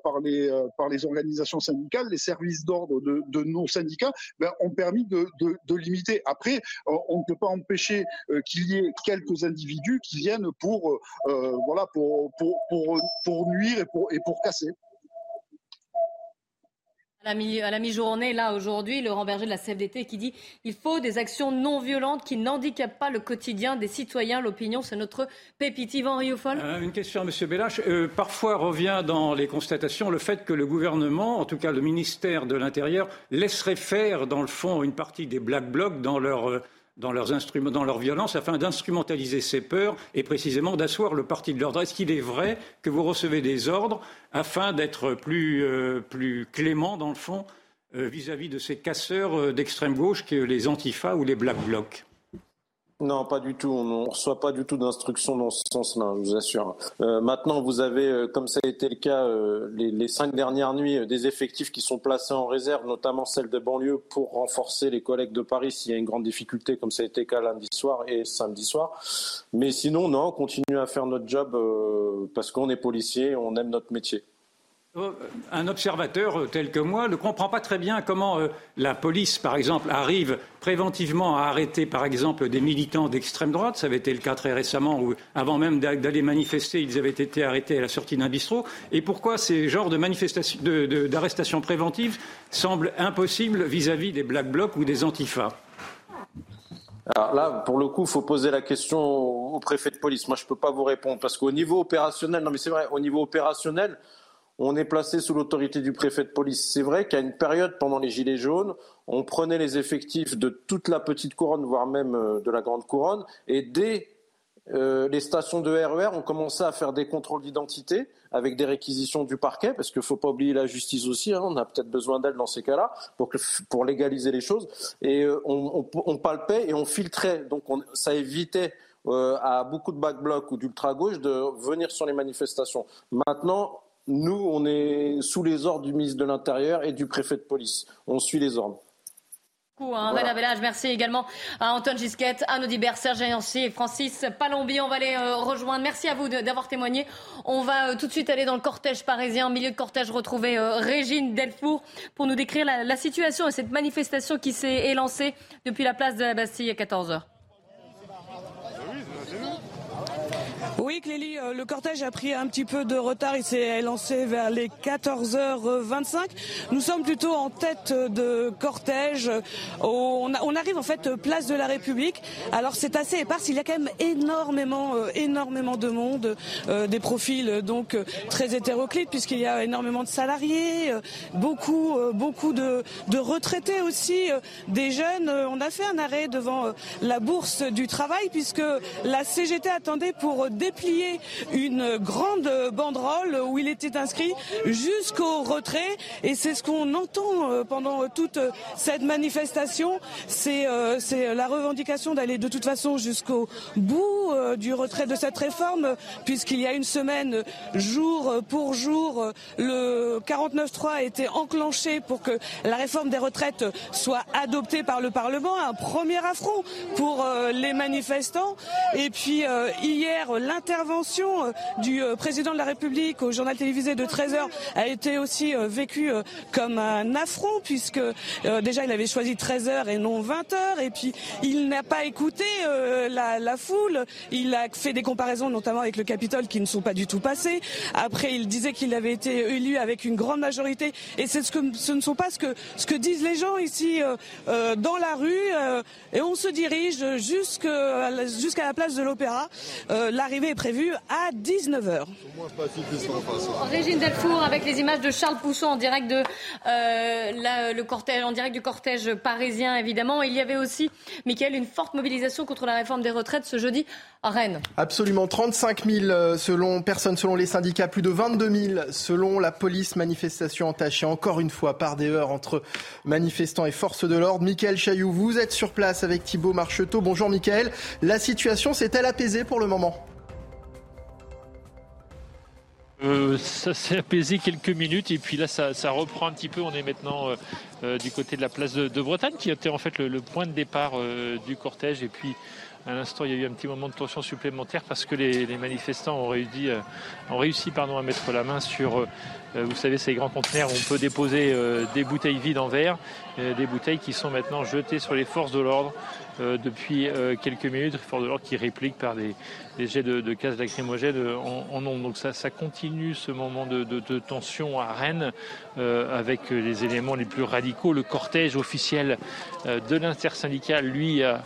par, les, par les organisations syndicales, les services d'ordre de, de, nos syndicats ben, ont permis de, de, de limiter. Après, on ne peut pas empêcher qu'il y ait quelques individus qui viennent pour euh, voilà, pour, pour, nuire et pour, et pour casser. À la mi-journée, là, aujourd'hui, Laurent Berger de la CFDT qui dit il faut des actions non violentes qui n'handicapent pas le quotidien des citoyens. L'opinion, c'est notre pépite. Yvan Rioufol euh, Une question à M. Bellache. Euh, parfois revient dans les constatations le fait que le gouvernement, en tout cas le ministère de l'Intérieur, laisserait faire, dans le fond, une partie des Black Blocs dans leur dans, leur violence afin d'instrumentaliser ces peurs et précisément d'asseoir le parti de l'ordre. Est-ce qu'il est vrai que vous recevez des ordres afin d'être plus, euh, plus clément, dans le fond, euh, vis-à-vis de ces casseurs euh, d'extrême gauche que les Antifa ou les Black Blocs? Non, pas du tout. On ne reçoit pas du tout d'instructions dans ce sens-là, je vous assure. Euh, maintenant, vous avez, euh, comme ça a été le cas euh, les, cinq dernières nuits, des effectifs qui sont placés en réserve, notamment celles de banlieue, pour renforcer les collègues de Paris s'il y a une grande difficulté, comme ça a été le cas lundi soir et samedi soir. Mais sinon, non, on continue à faire notre job parce qu'on est policier, on aime notre métier. Euh, un observateur tel que moi ne comprend pas très bien comment euh, la police, par exemple, arrive préventivement à arrêter, par exemple, des militants d'extrême droite. Ça avait été le cas très récemment où, avant même d'aller manifester, ils avaient été arrêtés à la sortie d'un bistrot. Et pourquoi ces genres d'arrestations préventives semblent impossibles vis-à-vis des Black Blocs ou des Antifas alors là, pour le coup, il faut poser la question au préfet de police. Moi, je ne peux pas vous répondre parce qu'au niveau opérationnel, non mais c'est vrai, au niveau opérationnel, on est placé sous l'autorité du préfet de police. C'est vrai qu'à une période pendant les Gilets jaunes, on prenait les effectifs de toute la petite couronne, voire même euh, de la grande couronne, et dès euh, les stations de RER, e on commençait à faire des contrôles d'identité avec des réquisitions du parquet, parce qu'il ne faut pas oublier la justice aussi, hein, on a peut-être besoin d'elle dans ces cas-là, pour, légaliser les choses. Et euh, on, palpait et on filtrait, donc ça évitait à beaucoup de back-blocs ou d'ultra-gauche de venir sur les manifestations. Maintenant, nous, on est sous les ordres du ministre de l'Intérieur et du préfet de police. On suit les ordres. Hein, merci également à Antoine Gisquette, à Audibert, Serge Ayancy et Francis Palombi. On va les euh, rejoindre. Merci à vous d'avoir témoigné. On va euh, tout de suite aller dans le cortège parisien. Au milieu de cortège, retrouver euh, Régine Delfour pour nous décrire la, la situation et cette manifestation qui s'est élancée depuis la place de la Bastille à 14h. Oui, Clélie, euh, le cortège a pris un petit peu de retard. Il s'est lancé vers les 14h25. Nous sommes plutôt en tête de cortège. On, arrive en fait place de la République. Alors c'est assez éparse. Il y a quand même énormément, euh, énormément de monde, euh, des profils donc très hétéroclites puisqu'il y a énormément de salariés, beaucoup, beaucoup de, de retraités aussi, des jeunes. On a fait un arrêt devant la bourse du travail puisque la CGT attendait pour déplier une grande banderole où il était inscrit jusqu'au retrait. Et c'est ce qu'on entend euh, pendant toute cette manifestation. C'est euh, la revendication d'aller de toute façon jusqu'au bout euh, du retrait de cette réforme, puisqu'il y a une semaine, jour pour jour, le 49.3 a été enclenché pour que la réforme des retraites soit adoptée par le Parlement. Un premier affront pour les manifestants. Et puis hier, l'intervention euh, du euh, président de la République au journal télévisé de 13 h a été aussi euh, vécue comme un affront puisque déjà il avait choisi 13 h et non 20 h et puis il n'a pas écouté la, foule. Il a fait des comparaisons notamment avec le Capitole qui ne sont pas du tout passées. Après, il disait qu'il avait été élu avec une grande majorité et c'est ce que ce ne sont pas ce que ce que disent les gens ici dans la rue et on se dirige jusqu'à la place de l'Opéra. L'arrivée est prévue à 19h. Régine Delfour avec les images de Charles Pousson en direct de euh, le cortège, en direct du cortège parisien évidemment. Il y avait aussi, Michael, une forte mobilisation contre la réforme des retraites ce jeudi à Rennes. Absolument, 35 000 euh, selon, personnes selon les syndicats, plus de 22 000 selon la police. Manifestation entachée encore une fois par des heures entre manifestants et forces de l'ordre. Michael Chailloux, vous êtes sur place avec Thibault Marcheteau. Bonjour Michael. La situation s'est-elle apaisée pour le moment? Euh, ça s'est apaisé quelques minutes et puis là ça, reprend un petit peu. On est maintenant euh, euh, du côté de la place de, Bretagne qui était en fait le, point de départ du cortège et puis à l'instant il y a eu un petit moment de tension supplémentaire parce que les, manifestants ont réussi, ont réussi pardon, à mettre la main sur vous savez ces grands conteneurs où on peut déposer des bouteilles vides en verre, des bouteilles qui sont maintenant jetées sur les forces de l'ordre depuis quelques minutes, forces de l'ordre qui répliquent par des, jets de, de gaz en, en Donc ça, continue ce moment de, tension à Rennes euh, avec les éléments les plus radicaux. Le cortège officiel euh, de l'intersyndical, lui, a,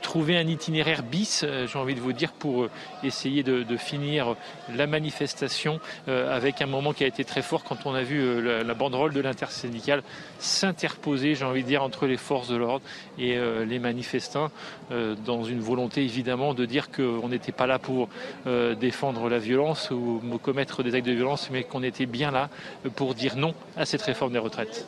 trouvé un itinéraire bis, euh, j'ai envie de vous dire, pour essayer de, finir la manifestation avec un moment qui a été très quand on a vu la, banderole de l'intersyndical s'interposer, j'ai envie de dire, entre les forces de l'ordre et les manifestants, dans une volonté évidemment de dire qu'on n'était pas là pour euh, défendre la violence ou commettre des actes de violence, mais qu'on était bien là pour dire non à cette réforme des retraites.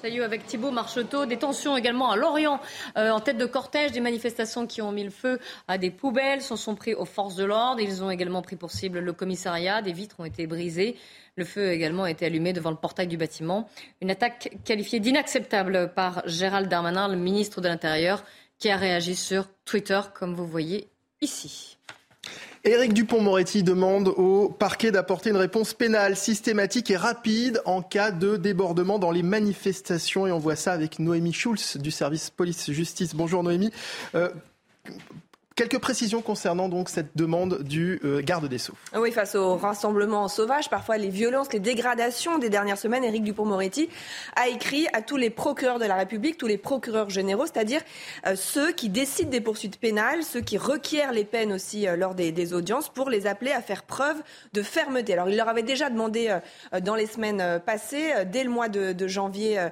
Salut avec Thibault Marcheteau. Des tensions également à Lorient, euh, en tête de cortège, des manifestations qui ont mis le feu à des poubelles, s'en sont pris aux forces de l'ordre. Ils ont également pris pour cible le commissariat. Des vitres ont été brisées. Le feu a également été allumé devant le portail du bâtiment. Une attaque qualifiée d'inacceptable par Gérald Darmanin, le ministre de l'Intérieur, qui a réagi sur Twitter, comme vous voyez ici. Éric Dupont-Moretti demande au parquet d'apporter une réponse pénale systématique et rapide en cas de débordement dans les manifestations. Et on voit ça avec Noémie Schulz du service police-justice. Bonjour Noémie. Euh, Quelques précisions concernant donc cette demande du euh, garde des Sceaux. Oui, face au rassemblement sauvage, parfois les violences, les dégradations des dernières semaines, Éric Dupont-Moretti a écrit à tous les procureurs de la République, tous les procureurs généraux, c'est-à-dire euh, ceux qui décident des poursuites pénales, ceux qui requièrent les peines aussi euh, lors des, audiences, pour les appeler à faire preuve de fermeté. Alors, il leur avait déjà demandé dans les semaines passées, dès le mois de, janvier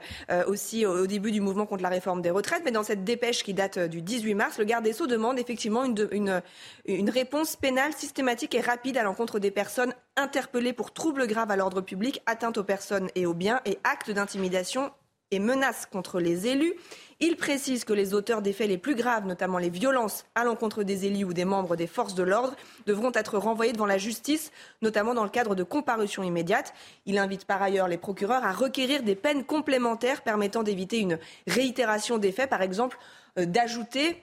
aussi, au, au début du mouvement contre la réforme des retraites, mais dans cette dépêche qui date du 18 mars, le garde des Sceaux demande effectivement une, une, réponse pénale systématique et rapide à l'encontre des personnes interpellées pour troubles graves à l'ordre public, atteinte aux personnes et aux biens et actes d'intimidation et menaces contre les élus. Il précise que les auteurs des faits les plus graves, notamment les violences à l'encontre des élus ou des membres des forces de l'ordre, devront être renvoyés devant la justice, notamment dans le cadre de comparution immédiate. Il invite par ailleurs les procureurs à requérir des peines complémentaires permettant d'éviter une réitération des faits, par exemple euh, d'ajouter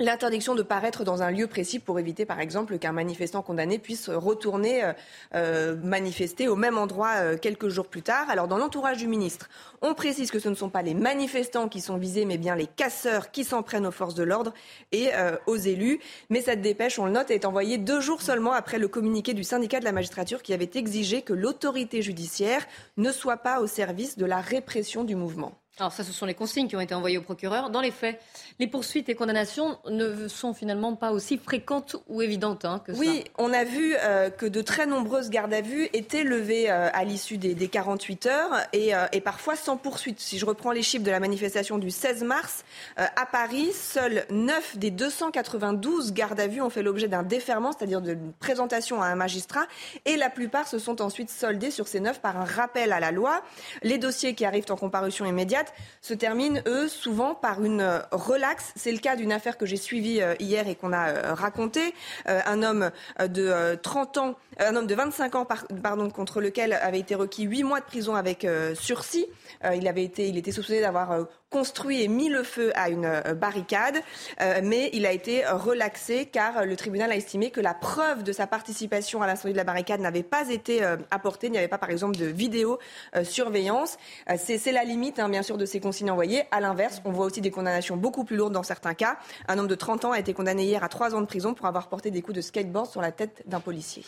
l'interdiction de paraître dans un lieu précis pour éviter, par exemple, qu'un manifestant condamné puisse retourner euh, euh, manifester au même endroit euh, quelques jours plus tard. Alors, dans l'entourage du ministre, on précise que ce ne sont pas les manifestants qui sont visés, mais bien les casseurs qui s'en prennent aux forces de l'ordre et aux élus. Mais cette dépêche, on le note, est envoyée deux jours seulement après le communiqué du syndicat de la magistrature qui avait exigé que l'autorité judiciaire ne soit pas au service de la répression du mouvement. Alors ça, ce sont les consignes qui ont été envoyées au procureur. Dans les faits, les poursuites et condamnations ne sont finalement pas aussi fréquentes ou évidentes hein, que ça. Oui, on a vu euh, que de très nombreuses gardes à vue étaient levées euh, à l'issue des, 48 heures euh, et, parfois sans poursuite. Si je reprends les chiffres de la manifestation du 16 mars, à Paris, seuls 9 des 292 gardes à vue ont fait l'objet d'un déferment, c'est-à-dire d'une présentation à un magistrat, et la plupart se sont ensuite soldés sur ces 9 par un rappel à la loi. Les dossiers qui arrivent en comparution immédiate se terminent, eux, souvent par une euh, relaxe. C'est le cas d'une affaire que j'ai suivie euh, hier et qu'on a euh, racontée. Un homme de 30 ans, un homme de 25 ans, pardon, contre lequel avait été requis 8 mois de prison avec sursis. Il avait été, il était soupçonné d'avoir construit et mis le feu à une euh, barricade, euh, mais il a été relaxé car le tribunal a estimé que la preuve de sa participation à l'incendie de la barricade n'avait pas été euh, apportée. Il n'y avait pas, par exemple, de vidéo surveillance. C'est la limite, hein, bien sûr, de ces consignes envoyées. À l'inverse, on voit aussi des condamnations beaucoup plus lourdes dans certains cas. Un homme de 30 ans a été condamné hier à 3 ans de prison pour avoir porté des coups de skateboard sur la tête d'un policier.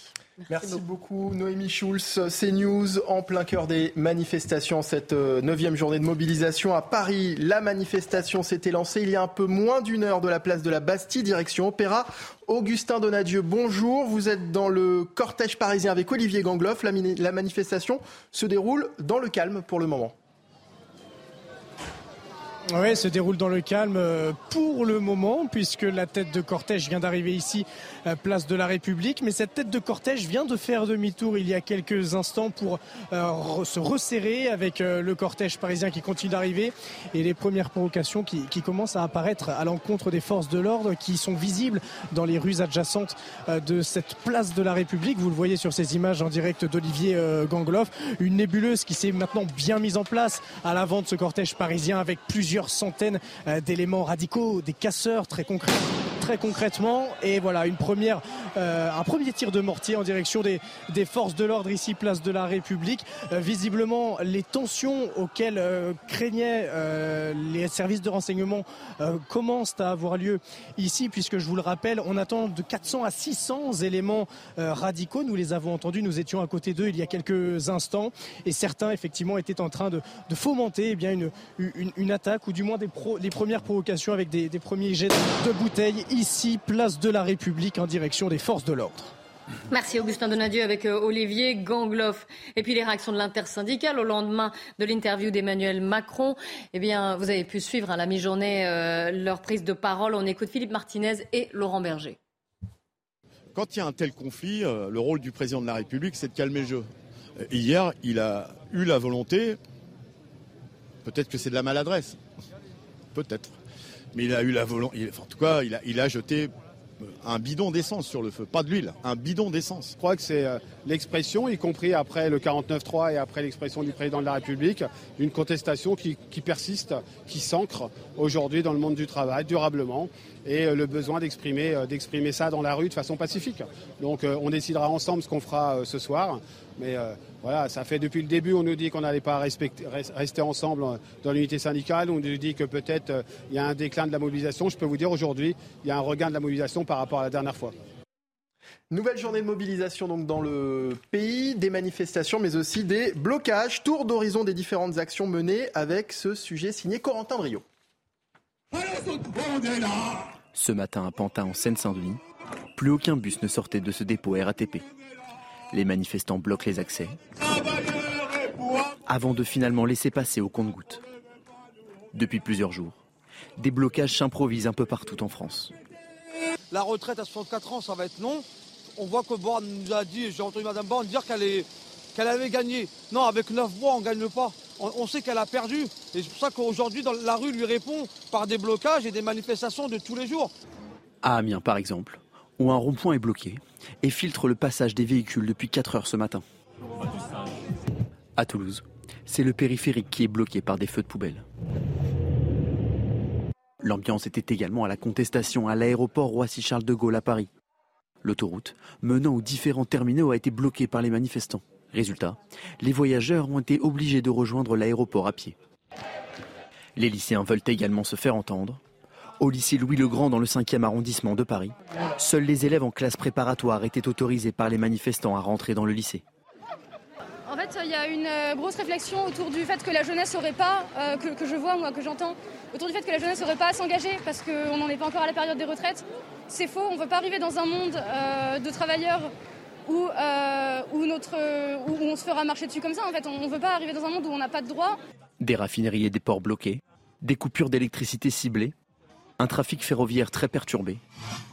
Merci, beaucoup. Noémie Schulz, CNews, en plein cœur des manifestations, cette neuvième journée de mobilisation à Paris. La manifestation s'était lancée il y a un peu moins d'une heure de la place de la Bastille, direction Opéra. Augustin Donadieu, bonjour. Vous êtes dans le cortège parisien avec Olivier Gangloff. la manifestation se déroule dans le calme pour le moment. Oui, se déroule dans le calme euh, pour le moment, puisque la tête de cortège vient d'arriver ici, euh, place de la République. Mais cette tête de cortège vient de faire demi-tour il y a quelques instants pour euh, se resserrer avec le cortège parisien qui continue d'arriver et les premières provocations qui, commencent à apparaître à l'encontre des forces de l'ordre qui sont visibles dans les rues adjacentes de cette place de la République. Vous le voyez sur ces images en direct d'Olivier Gangloff. Une nébuleuse qui s'est maintenant bien mise en place à l'avant de ce cortège parisien avec plusieurs centaines euh, d'éléments radicaux, des casseurs très concrets très concrètement. Et voilà, une première, euh, un premier tir de mortier en direction des, forces de l'ordre ici, place de la République. Euh, visiblement, les tensions auxquelles craignaient les services de renseignement commencent à avoir lieu ici, puisque je vous le rappelle, on attend de 400 à 600 éléments radicaux. Nous les avons entendus, nous étions à côté d'eux il y a quelques instants, et certains effectivement étaient en train de, fomenter eh bien une, une, attaque ou du moins des premières provocations avec des, premiers jets de, bouteilles ici, place de la République en direction des forces de l'ordre. Merci Augustin Donadieu avec euh, Olivier Gangloff. Et puis les réactions de l'intersyndicale au lendemain de l'interview d'Emmanuel Macron. Eh bien, vous avez pu suivre à la mi-journée euh, leur prise de parole. On écoute Philippe Martinez et Laurent Berger. Quand il y a un tel conflit, euh, le rôle du président de la République, c'est de calmer le jeu. Hier, il a eu la volonté, peut-être que c'est de la maladresse, peut-être. Mais il a eu la volonté. En tout cas, il a, jeté euh, un bidon d'essence sur le feu, pas de l'huile, un bidon d'essence. Je crois que c'est euh, l'expression, y compris après le 49-3 et après l'expression du président de la République, une contestation qui, persiste, qui s'ancre aujourd'hui dans le monde du travail durablement et euh, le besoin d'exprimer ça dans la rue de façon pacifique. Donc on décidera ensemble ce qu'on fera ce soir, mais voilà, ça fait depuis le début, on nous dit qu'on n'allait pas rester ensemble dans l'unité syndicale. On nous dit que peut-être euh, il y a un déclin de la mobilisation. Je peux vous dire aujourd'hui, il y a un regain de la mobilisation par rapport à la dernière fois. Nouvelle journée de mobilisation donc dans le pays, des manifestations mais aussi des blocages, tour d'horizon des différentes actions menées avec ce sujet signé Corentin Brio. Ce matin à Pantin en Seine-Saint-Denis, plus aucun bus ne sortait de ce dépôt RATP. Les manifestants bloquent les accès avant de finalement laisser passer au compte-gouttes. Depuis plusieurs jours, des blocages s'improvisent un peu partout en France. La retraite à 64 ans, ça va être long. On voit que Borne nous a dit, j'ai entendu Mme Borne dire qu'elle qu'elle avait gagné. Non, avec 9 mois, on ne gagne pas. On, sait qu'elle a perdu. Et c'est pour ça qu'aujourd'hui, la rue lui répond par des blocages et des manifestations de tous les jours. À Amiens, par exemple, où un rond-point est bloqué et filtre le passage des véhicules depuis 4 heures ce matin. À Toulouse, c'est le périphérique qui est bloqué par des feux de poubelle. L'ambiance était également à la contestation à l'aéroport Roissy-Charles de Gaulle à Paris. L'autoroute menant aux différents terminaux a été bloquée par les manifestants. Résultat, les voyageurs ont été obligés de rejoindre l'aéroport à pied. Les lycéens veulent également se faire entendre. Au lycée Louis le Grand dans le 5e arrondissement de Paris, seuls les élèves en classe préparatoire étaient autorisés par les manifestants à rentrer dans le lycée. En fait, il y a une euh, grosse réflexion autour du fait que la jeunesse n'aurait pas, euh, que, que, je vois, moi, que j'entends, autour du fait que la jeunesse n'aurait pas à s'engager parce qu'on n'en est pas encore à la période des retraites. C'est faux, on ne veut pas arriver dans un monde euh, de travailleurs où, où, notre, où, on se fera marcher dessus comme ça. En fait, on ne veut pas arriver dans un monde où on n'a pas de droits. Des raffineries et des ports bloqués, des coupures d'électricité ciblées, un trafic ferroviaire très perturbé.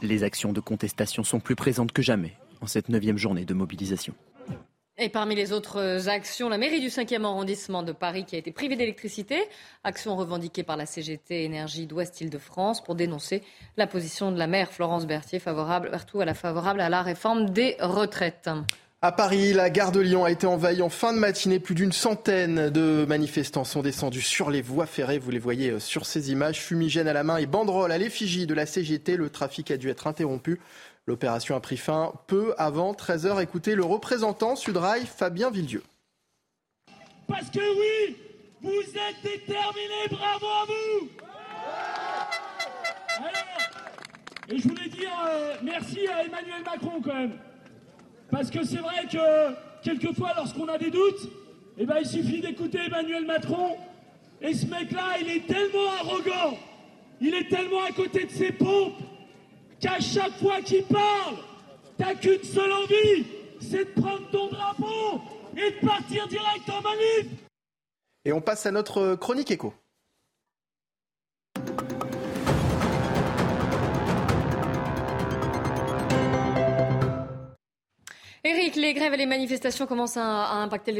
Les actions de contestation sont plus présentes que jamais en cette neuvième journée de mobilisation. Et parmi les autres actions, la mairie du 5e arrondissement de Paris qui a été privée d'électricité, action revendiquée par la CGT Énergie d'Ouest-Île-de-France pour dénoncer la position de la maire Florence Berthier favorable, partout favorable à la réforme des retraites. À Paris, la gare de Lyon a été envahie en fin de matinée. Plus d'une centaine de manifestants sont descendus sur les voies ferrées. Vous les voyez sur ces images. Fumigène à la main et banderole à l'effigie de la CGT. Le trafic a dû être interrompu. L'opération a pris fin peu avant 13h. Écoutez le représentant Sudrail, Fabien Villedieu. Parce que oui, vous êtes déterminés, bravo à vous Alors, Et je voulais dire euh, merci à Emmanuel Macron quand même. Parce que c'est vrai que quelquefois, lorsqu'on a des doutes, eh ben, il suffit d'écouter Emmanuel Macron. Et ce mec-là, il est tellement arrogant, il est tellement à côté de ses pompes, qu'à chaque fois qu'il parle, t'as qu'une seule envie, c'est de prendre ton drapeau et de partir direct en manif. Et on passe à notre chronique écho. Eric, les grèves et les manifestations commencent à, impacter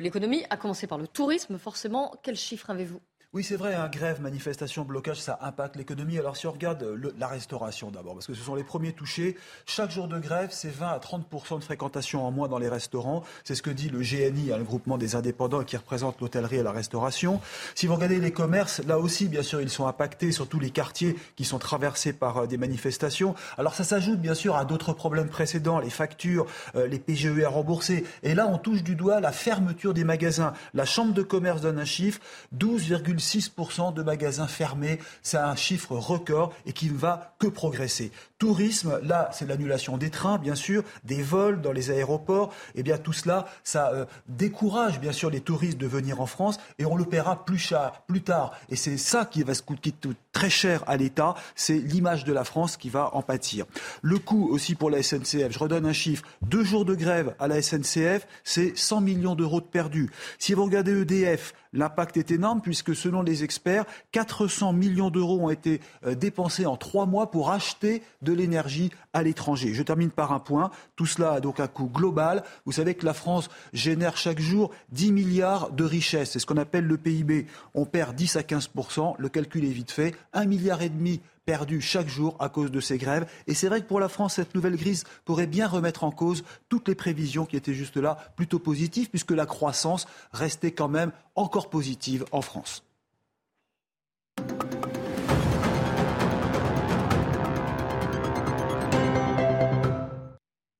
l'économie, à commencer par le tourisme, forcément. Quels chiffres avez-vous? Oui, c'est vrai, hein, grève, manifestation, blocage, ça impacte l'économie. Alors si on regarde la restauration d'abord, parce que ce sont les premiers touchés, chaque jour de grève, c'est 20 à 30 de fréquentation en moins dans les restaurants. C'est ce que dit le GNI, hein, le groupement des indépendants qui représente l'hôtellerie et la restauration. Si vous regardez les commerces, là aussi, bien sûr, ils sont impactés, surtout les quartiers qui sont traversés par euh, des manifestations. Alors ça s'ajoute bien sûr à d'autres problèmes précédents, les factures, euh, les PGE à rembourser. Et là, on touche du doigt la fermeture des magasins. La Chambre de commerce donne un chiffre, 12, 6% de magasins fermés. C'est un chiffre record et qui ne va que progresser. Tourisme, là, c'est l'annulation des trains, bien sûr, des vols dans les aéroports. Eh bien, tout cela, ça euh, décourage, bien sûr, les touristes de venir en France et on le paiera plus, plus tard. Et c'est ça qui va se coûter très cher à l'État. C'est l'image de la France qui va en pâtir. Le coût aussi pour la SNCF, je redonne un chiffre. Deux jours de grève à la SNCF, c'est 100 millions d'euros de perdus. Si vous regardez EDF, L'impact est énorme puisque selon les experts, 400 millions d'euros ont été euh, dépensés en trois mois pour acheter de l'énergie à l'étranger. Je termine par un point. Tout cela a donc un coût global. Vous savez que la France génère chaque jour 10 milliards de richesses. C'est ce qu'on appelle le PIB. On perd 10 à 15% Le calcul est vite fait. Un milliard et demi perdu chaque jour à cause de ces grèves. Et c'est vrai que pour la France, cette nouvelle crise pourrait bien remettre en cause toutes les prévisions qui étaient juste là, plutôt positives, puisque la croissance restait quand même encore positive en France.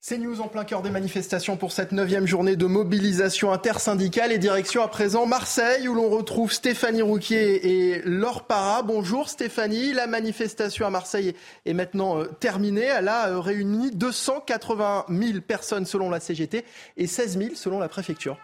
C'est News en plein cœur des manifestations pour cette neuvième journée de mobilisation intersyndicale et direction à présent Marseille où l'on retrouve Stéphanie Rouquier et Laure Para. Bonjour Stéphanie, la manifestation à Marseille est maintenant euh, terminée. Elle a euh, réuni 280 000 personnes selon la CGT et 16 000 selon la préfecture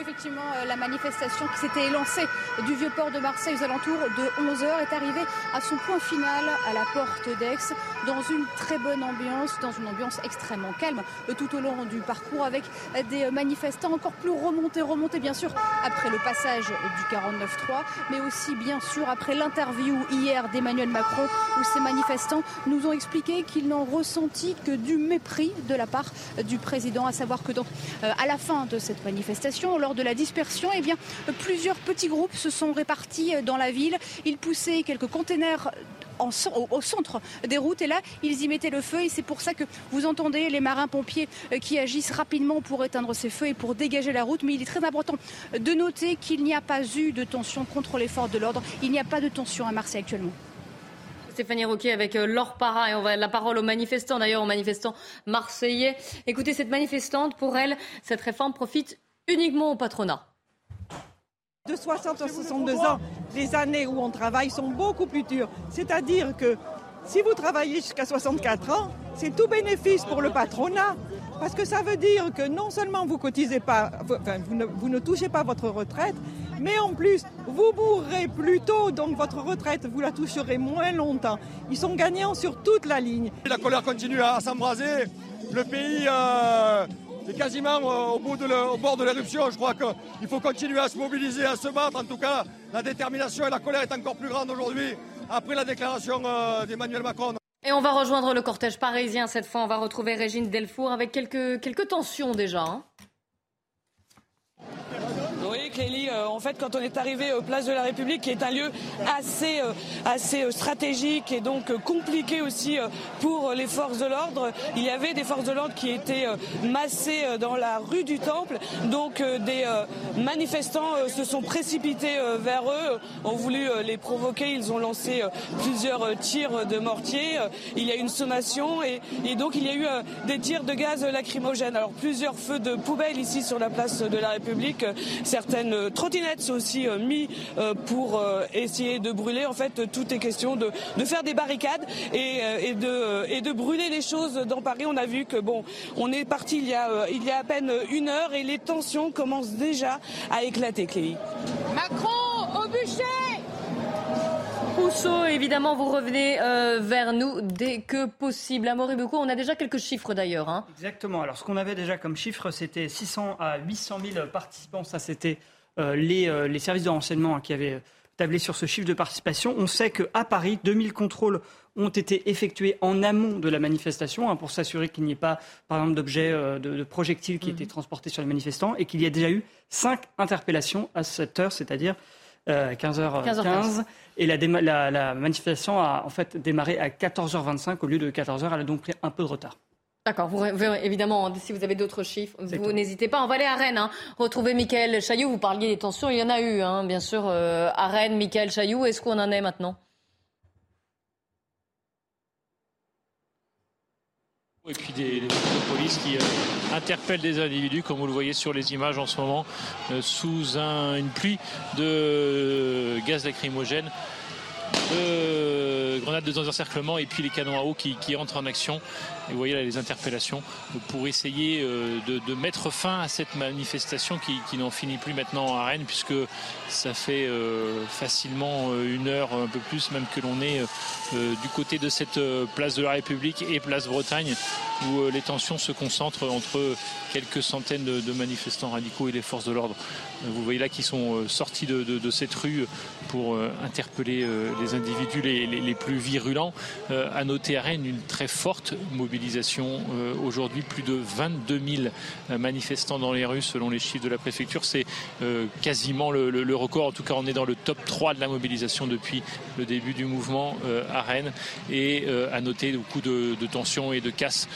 effectivement, euh, la manifestation qui s'était élancée du vieux port de Marseille aux alentours de 11h est arrivée à son point final à la porte d'Aix dans une très bonne ambiance, dans une ambiance extrêmement calme euh, tout au long du parcours avec des manifestants encore plus remontés, remontés bien sûr après le passage du 49-3, mais aussi bien sûr après l'interview hier d'Emmanuel Macron où ces manifestants nous ont expliqué qu'ils n'ont ressenti que du mépris de la part du président, à savoir que donc euh, à la fin de cette manifestation, lors de la dispersion, eh bien, plusieurs petits groupes se sont répartis dans la ville. Ils poussaient quelques containers au, centre des routes. Et là, ils y mettaient le feu. Et c'est pour ça que vous entendez les marins-pompiers qui agissent rapidement pour éteindre ces feux et pour dégager la route. Mais il est très important de noter qu'il n'y a pas eu de tension contre les forces de l'ordre. Il n'y a pas de tension à Marseille actuellement. Stéphanie Roquet avec euh, Laure Parra et on va la parole aux manifestants, d'ailleurs aux manifestants marseillais. Écoutez, cette manifestante, pour elle, cette réforme profite uniquement au patronat. De 60 à 62 ans, les années où on travaille sont beaucoup plus dures. C'est-à-dire que si vous travaillez jusqu'à 64 ans, c'est tout bénéfice pour le patronat. Parce que ça veut dire que non seulement vous cotisez pas, vous, ne, vous ne touchez pas votre retraite, mais en plus, vous mourrez plus tôt, donc votre retraite, vous la toucherez moins longtemps. Ils sont gagnants sur toute la ligne. La colère continue à s'embraser. Le pays euh, est quasiment au bord de l'éruption. Je crois qu'il faut continuer à se mobiliser, à se battre. En tout cas, la détermination et la colère est encore plus grande aujourd'hui après la déclaration euh, d'Emmanuel Macron. Et on va rejoindre le cortège parisien. Cette fois, on va retrouver Régine Delfour avec quelques, quelques tensions déjà. Hein. Euh, en fait, quand on est arrivé Place de la République, qui est un lieu assez, euh, assez euh, stratégique et donc compliqué aussi pour les forces de l'ordre, il y avait des forces de l'ordre qui étaient massées dans la rue du Temple. Donc des manifestants se sont précipités vers eux, ont voulu les provoquer. Ils ont lancé plusieurs tirs de mortier. Il y a eu une sommation et, et donc il y a eu des tirs de gaz lacrymogène. Alors plusieurs feux de poubelle ici sur la place de la République certaines trottinettes sont aussi euh, mises euh, pour euh, essayer de brûler. En fait, tout est question de, faire des barricades et, de, et de brûler les choses dans Paris. On a vu que bon, on est parti il y a, il y a à peine une heure et les tensions commencent déjà à éclater, Clélie. Macron au bûcher Rousseau, évidemment, vous revenez vers nous dès que possible. Amaury beaucoup, on a déjà quelques chiffres d'ailleurs. Hein. Exactement. Alors, ce qu'on avait déjà comme chiffre, c'était 600 à 800 000 participants. Ça, c'était euh, les, euh, les, services de renseignement hein, qui avaient tablé sur ce chiffre de participation. On sait qu'à Paris, 2000 contrôles ont été effectués en amont de la manifestation hein, pour s'assurer qu'il n'y ait pas, par exemple, d'objets, euh, de, projectiles qui mhm. étaient transportés sur les manifestants et qu'il y a déjà eu cinq interpellations à cette heure, c'est-à-dire 15h15. Et la, la, manifestation a en fait démarré à 14h25 au lieu de 14h. Elle a donc pris un peu de retard. D'accord, vous, évidemment, si vous avez d'autres chiffres, vous n'hésitez pas. On va aller à Rennes, hein. retrouver Michael Chailloux. Vous parliez des tensions, il y en a eu, hein, bien sûr, euh, à Rennes. Michael Chailloux, est-ce qu'on en est maintenant? Et puis des, des de police qui euh, interpellent des individus, comme vous le voyez sur les images en ce moment, euh, sous une pluie de gaz lacrymogène de grenades de désencerclement et puis les canons à eau qui, entrent en action. Et vous voyez là les interpellations pour essayer euh, de, mettre fin à cette manifestation qui, n'en finit plus maintenant à Rennes puisque ça fait euh, facilement euh, une heure, un peu plus même que l'on est du côté de cette place de la République et place Bretagne où les tensions se concentrent entre quelques centaines de, manifestants radicaux et les forces de l'ordre. Vous voyez là qui sont sortis de, cette rue pour interpeller les individus les, plus virulents. Euh, à noter à Rennes une très forte mobilisation euh, aujourd'hui, plus de 22 000 euh, manifestants dans les rues selon les chiffres de la préfecture. C'est quasiment le, record. En tout cas, on est dans le top 3 de la mobilisation depuis le début du mouvement à Rennes. Et à noter beaucoup de, tensions et de casses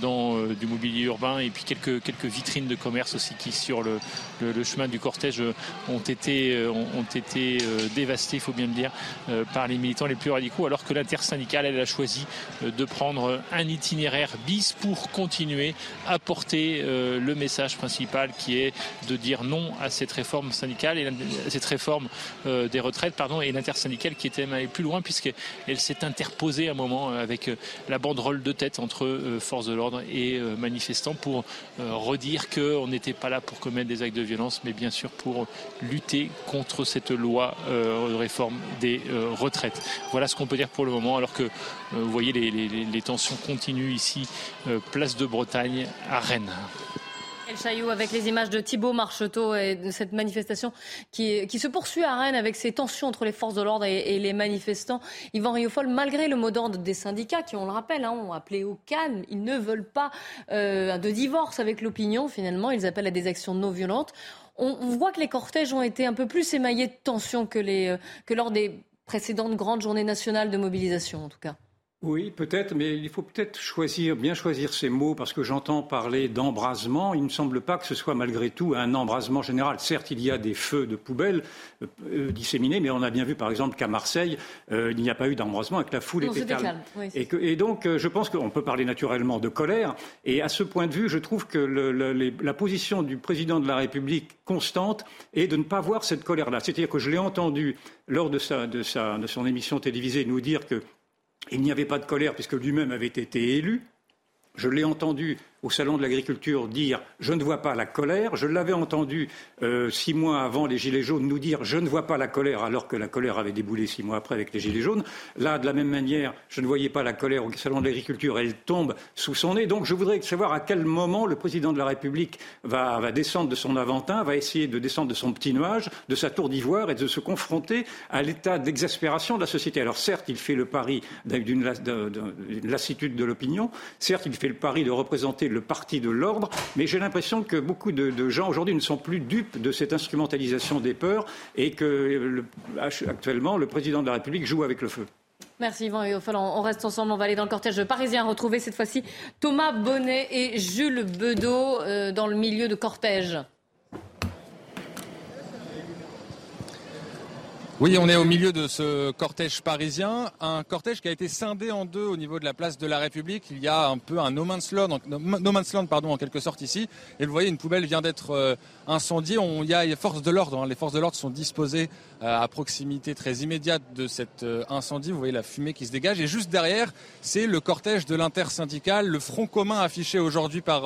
dans du mobilier urbain et puis quelques, quelques vitrines de commerce aussi qui sur le, chemin du cortège ont été, ont été dévastées, il faut bien le dire, par les militants les plus radicaux, que l'intersyndicale, elle a choisi euh, de prendre un itinéraire bis pour continuer à porter euh, le message principal qui est de dire non à cette réforme syndicale et cette réforme euh, des retraites, pardon, et l'intersyndicale qui était même allée plus loin puisqu'elle s'est interposée à un moment avec la banderole de tête entre forces de l'ordre et manifestants pour redire qu'on n'était pas là pour commettre des actes de violence, mais bien sûr pour lutter contre cette loi de réforme des retraites. Voilà ce qu'on peut dire pour le moment, alors que euh, vous voyez les, tensions continuent ici, euh, place de Bretagne à Rennes. El Chaillou avec les images de Thibault Marcheteau et de cette manifestation qui, qui, se poursuit à Rennes avec ces tensions entre les forces de l'ordre et, les manifestants. Yvan Riofol, malgré le mot d'ordre des syndicats qui, on le rappelle, hein, ont appelé au calme, ils ne veulent pas euh, de divorce avec l'opinion finalement, ils appellent à des actions non violentes. On, voit que les cortèges ont été un peu plus émaillés de tensions que, les, que lors des précédente grande journée nationale de mobilisation, en tout cas. Oui, peut-être, mais il faut peut-être choisir, bien choisir ces mots, parce que j'entends parler d'embrasement. Il ne me semble pas que ce soit malgré tout un embrasement général. Certes, il y a des feux de poubelles euh, euh, disséminés, mais on a bien vu, par exemple, qu'à Marseille, euh, il n'y a pas eu d'embrasement et que la foule Non, était c'était calme. calme, oui. Et, que- et donc, euh, je pense qu'on peut parler naturellement de colère. Et à ce point de vue, je trouve que le- le- les- la position du président de la République constante est de ne pas voir cette colère-là. C'est-à-dire que je l'ai entendu lors de, sa- de sa- de son émission télévisée nous dire que il n'y avait pas de colère puisque lui-même avait été élu. Je l'ai entendu au Salon de l'agriculture dire je ne vois pas la colère. Je l'avais entendu euh, six mois avant les Gilets jaunes nous dire je ne vois pas la colère alors que la colère avait déboulé six mois après avec les Gilets jaunes. Là, de la même manière, je ne voyais pas la colère au Salon de l'agriculture. Elle tombe sous son nez. Donc je voudrais savoir à quel moment le président de la République va, va descendre de son aventin, va essayer de descendre de son petit nuage, de sa tour d'ivoire et de se confronter à l'état d'exaspération de la société. Alors certes, il fait le pari d'une las- de- de- d'une lassitude de l'opinion. Certes, il fait le pari de représenter le parti de l'ordre, mais j'ai l'impression que beaucoup de, gens aujourd'hui ne sont plus dupes de cette instrumentalisation des peurs et que le- actuellement le président de la République joue avec le feu. Merci Yvan et on reste ensemble, on va aller dans le cortège parisien retrouver cette fois-ci Thomas Bonnet et Jules Bedeau euh, dans le milieu de cortège. Oui, on est au milieu de ce cortège parisien, un cortège qui a été scindé en deux au niveau de la place de la République. Il y a un peu un no man's land, en- quelque sorte ici. Et vous voyez, une poubelle vient d'être euh, incendiée. On, il y a les forces de l'ordre. hein. Les forces de l'ordre sont disposées euh, à proximité très immédiate de cet euh, incendie. Vous voyez la fumée qui se dégage. Et juste derrière, c'est le cortège de l'intersyndical, le front commun affiché aujourd'hui par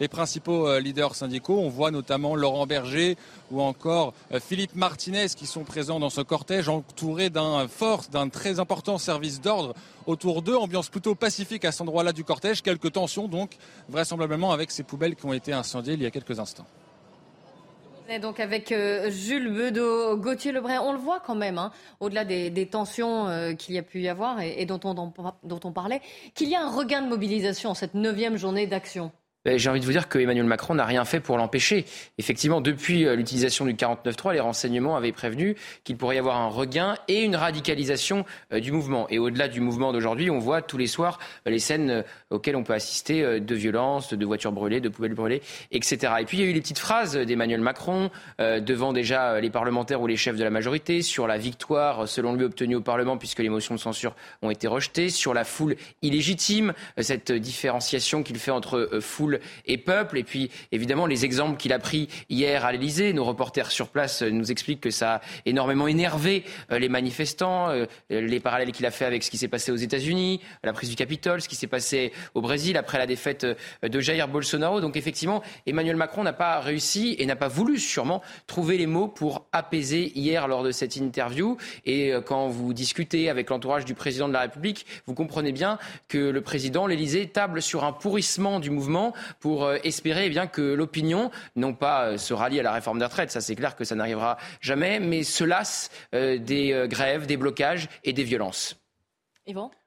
les principaux leaders syndicaux. On voit notamment Laurent Berger ou encore Philippe Martinez qui sont présents dans ce cortège entourés d'un fort, d'un très important service d'ordre autour d'eux. Ambiance plutôt pacifique à cet endroit-là du cortège. Quelques tensions donc, vraisemblablement avec ces poubelles qui ont été incendiées il y a quelques instants. Donc avec euh, Jules Bedeau, Gauthier Lebray. On le voit quand même, hein, au-delà des, tensions euh, qu'il y a pu y avoir et, et dont, on, dont on parlait, qu'il y a un regain de mobilisation en cette neuvième journée d'action. Ben, J'ai envie de vous dire que Emmanuel Macron n'a rien fait pour l'empêcher. Effectivement, depuis euh, l'utilisation du 49.3, les renseignements avaient prévenu qu'il pourrait y avoir un regain et une radicalisation euh, du mouvement. Et au-delà du mouvement d'aujourd'hui, on voit tous les soirs euh, les scènes auxquelles on peut assister de violences, de voitures brûlées, de poubelles brûlées, etc. Et puis il y a eu les petites phrases d'Emmanuel Macron devant déjà les parlementaires ou les chefs de la majorité sur la victoire, selon lui, obtenue au Parlement puisque les motions de censure ont été rejetées, sur la foule illégitime, cette différenciation qu'il fait entre euh, et et puis évidemment les exemples qu'il a pris hier à l'Elysée. Nos reporters sur place euh, nous expliquent que ça a énormément énervé euh, les manifestants, euh, les parallèles qu'il a fait avec ce qui s'est passé aux États-Unis, la prise du Capitole, ce qui s'est passé au Brésil après la défaite de Jair Bolsonaro. Donc effectivement, Emmanuel Macron n'a pas réussi et n'a pas voulu sûrement trouver les mots pour apaiser hier lors de cette interview. Et quand vous discutez avec l'entourage du président de la République, vous comprenez bien que le président, l'Élysée, table sur un pourrissement du mouvement pour euh, espérer eh bien, que l'opinion, non pas euh, se rallie à la réforme des retraites, ça c'est clair que ça n'arrivera jamais, mais se lasse euh, des grèves, des blocages et des violences.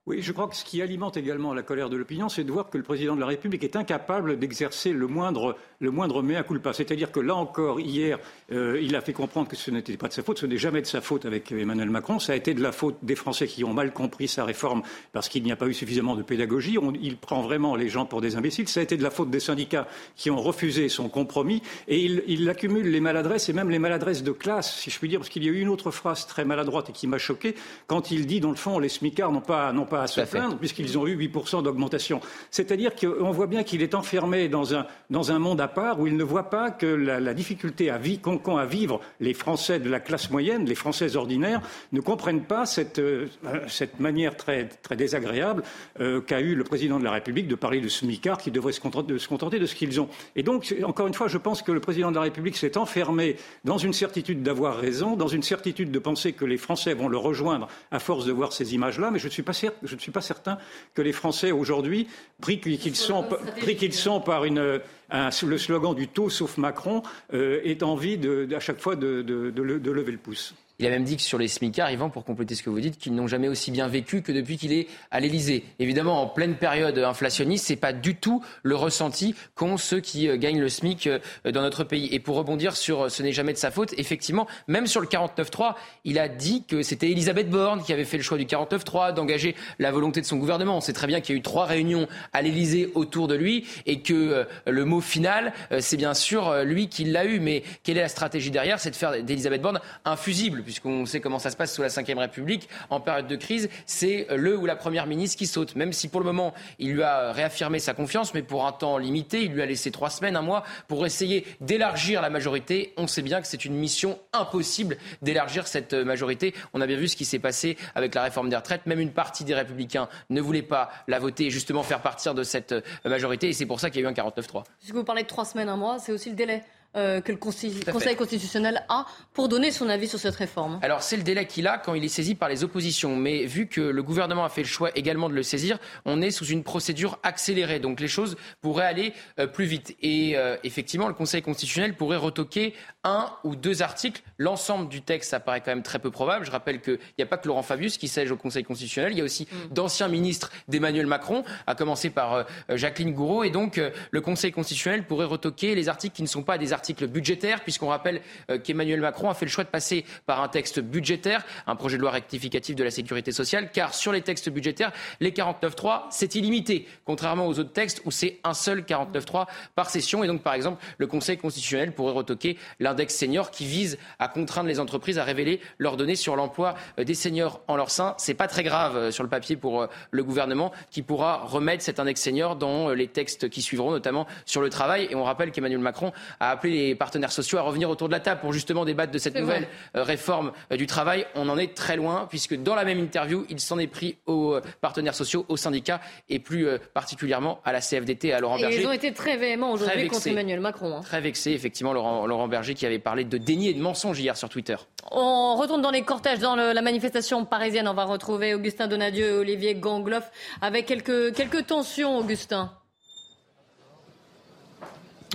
Oui, je crois que ce qui alimente également la colère de l'opinion, c'est de voir que le président de la République est incapable d'exercer le moindre, le mea culpa. C'est-à-dire que là encore, hier, euh, il a fait comprendre que ce n'était pas de sa faute, ce n'est jamais de sa faute avec Emmanuel Macron, ça a été de la faute des Français qui ont mal compris sa réforme parce qu'il n'y a pas eu suffisamment de pédagogie. Il prend vraiment les gens pour des imbéciles. Ça a été de la faute des syndicats qui ont refusé son compromis et il, il accumule les maladresses et même les maladresses de classe, si je puis dire, parce qu'il y a eu une autre phrase très maladroite et qui m'a choqué quand il dit, dans le fond, les smicards n'ont pas, pas à se plaindre puisqu'ils ont eu 8% d'augmentation. C'est-à-dire qu'on voit bien qu'il est enfermé dans un, dans un monde à part où il ne voit pas que la, la difficulté à vi- qu'ont à vivre les Français de la classe moyenne, les Français ordinaires, ne comprennent pas cette, euh, cette manière très, très désagréable euh, qu'a eu le président de la République de parler de smicards qui devraient se contenter de, se contenter de ce qu'ils ont. Et donc, encore une fois, je pense que le président de la République s'est enfermé dans une certitude d'avoir raison, dans une certitude de penser que les Français vont le rejoindre à force de voir ces images-là, mais je ne suis pas, cer- je ne suis pas certain que les Français aujourd'hui, pris qu'ils sont, pris qu'ils sont par une, le slogan du taux sauf Macron ait envie de, à chaque fois de, de lever le pouce. Il a même dit que sur les smicards, Yvan, pour compléter ce que vous dites, qu'ils n'ont jamais aussi bien vécu que depuis qu'il est à l'Elysée. Évidemment, en pleine période inflationniste, c'est pas du tout le ressenti qu'ont ceux qui euh, gagnent le SMIC euh, dans notre pays. Et pour rebondir sur euh, ce n'est jamais de sa faute, effectivement, même sur le 49.3, il a dit que c'était Elisabeth Borne qui avait fait le choix du 49.3, d'engager la volonté de son gouvernement. On sait très bien qu'il y a eu trois réunions à l'Elysée autour de lui et que le mot final, c'est bien sûr lui qui l'a eu. Mais quelle est la stratégie derrière? C'est de faire d'Elisabeth Borne un fusible puisqu'on sait comment ça se passe sous la Ve République, en période de crise, c'est le ou la Première ministre qui saute. Même si pour le moment, il lui a réaffirmé sa confiance, mais pour un temps limité, il lui a laissé trois semaines, un mois, pour essayer d'élargir la majorité. On sait bien que c'est une mission impossible d'élargir cette majorité. On a bien vu ce qui s'est passé avec la réforme des retraites. Même une partie des républicains ne voulait pas la voter et justement faire partir de cette majorité. Et c'est pour ça qu'il y a eu un 49-3. Puisque vous parlez de trois semaines, un mois, c'est aussi le délai euh, que le Conseil, constitutionnel a pour donner son avis sur cette réforme Alors c'est le délai qu'il a quand il est saisi par les oppositions. Mais vu que le gouvernement a fait le choix également de le saisir, on est sous une procédure accélérée. Donc les choses pourraient aller euh, plus vite. Et euh, effectivement, le Conseil constitutionnel pourrait retoquer un ou deux articles. L'ensemble du texte, ça paraît quand même très peu probable. Je rappelle qu'il n'y a pas que Laurent Fabius qui siège au Conseil constitutionnel. Il y a aussi mm. d'anciens ministres d'Emmanuel Macron, à commencer par Jacqueline Gouraud. Et donc le Conseil constitutionnel pourrait retoquer les articles qui ne sont pas des articles article budgétaire, puisqu'on rappelle euh, qu'Emmanuel Macron a fait le choix de passer par un texte budgétaire, un projet de loi rectificatif de la sécurité sociale, car sur les textes budgétaires, les 49.3, c'est illimité, contrairement aux autres textes où c'est un seul 49.3 par session. Et donc, par exemple, le Conseil constitutionnel pourrait retoquer l'index senior qui vise à contraindre les entreprises à révéler leurs données sur l'emploi euh, des seniors en leur sein. C'est pas très grave euh, sur le papier pour le gouvernement qui pourra remettre cet index senior dans les textes qui suivront, notamment sur le travail. Et on rappelle qu'Emmanuel Macron a appelé les partenaires sociaux à revenir autour de la table pour justement débattre de cette nouvelle euh, réforme euh, du travail. On en est très loin, puisque dans la même interview, il s'en est pris aux euh, partenaires sociaux, aux syndicats et plus particulièrement à la CFDT, à Laurent Berger. Ils ont été très véhéments aujourd'hui contre Emmanuel Macron. Hein. Très vexé, effectivement, Laurent, Laurent Berger qui avait parlé de déni et de mensonge hier sur Twitter. On retourne dans les cortèges, dans la manifestation parisienne. On va retrouver Augustin Donadieu et Olivier Gangloff avec quelques, quelques tensions, Augustin.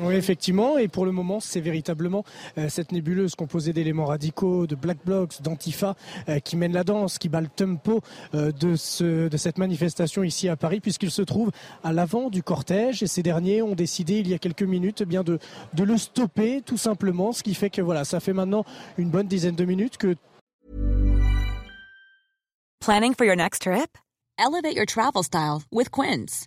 Oui, effectivement. Et pour le moment, c'est véritablement euh, cette nébuleuse composée d'éléments radicaux, de black blocs, d'antifa, euh, qui mène la danse, qui bat le tempo euh, de, ce, de cette manifestation ici à Paris, puisqu'il se trouve à l'avant du cortège. Et ces derniers ont décidé, il y a quelques minutes, eh bien de, de le stopper, tout simplement. Ce qui fait que voilà, ça fait maintenant une bonne dizaine de minutes que. Planning for your next trip? Elevate your travel style with Quince.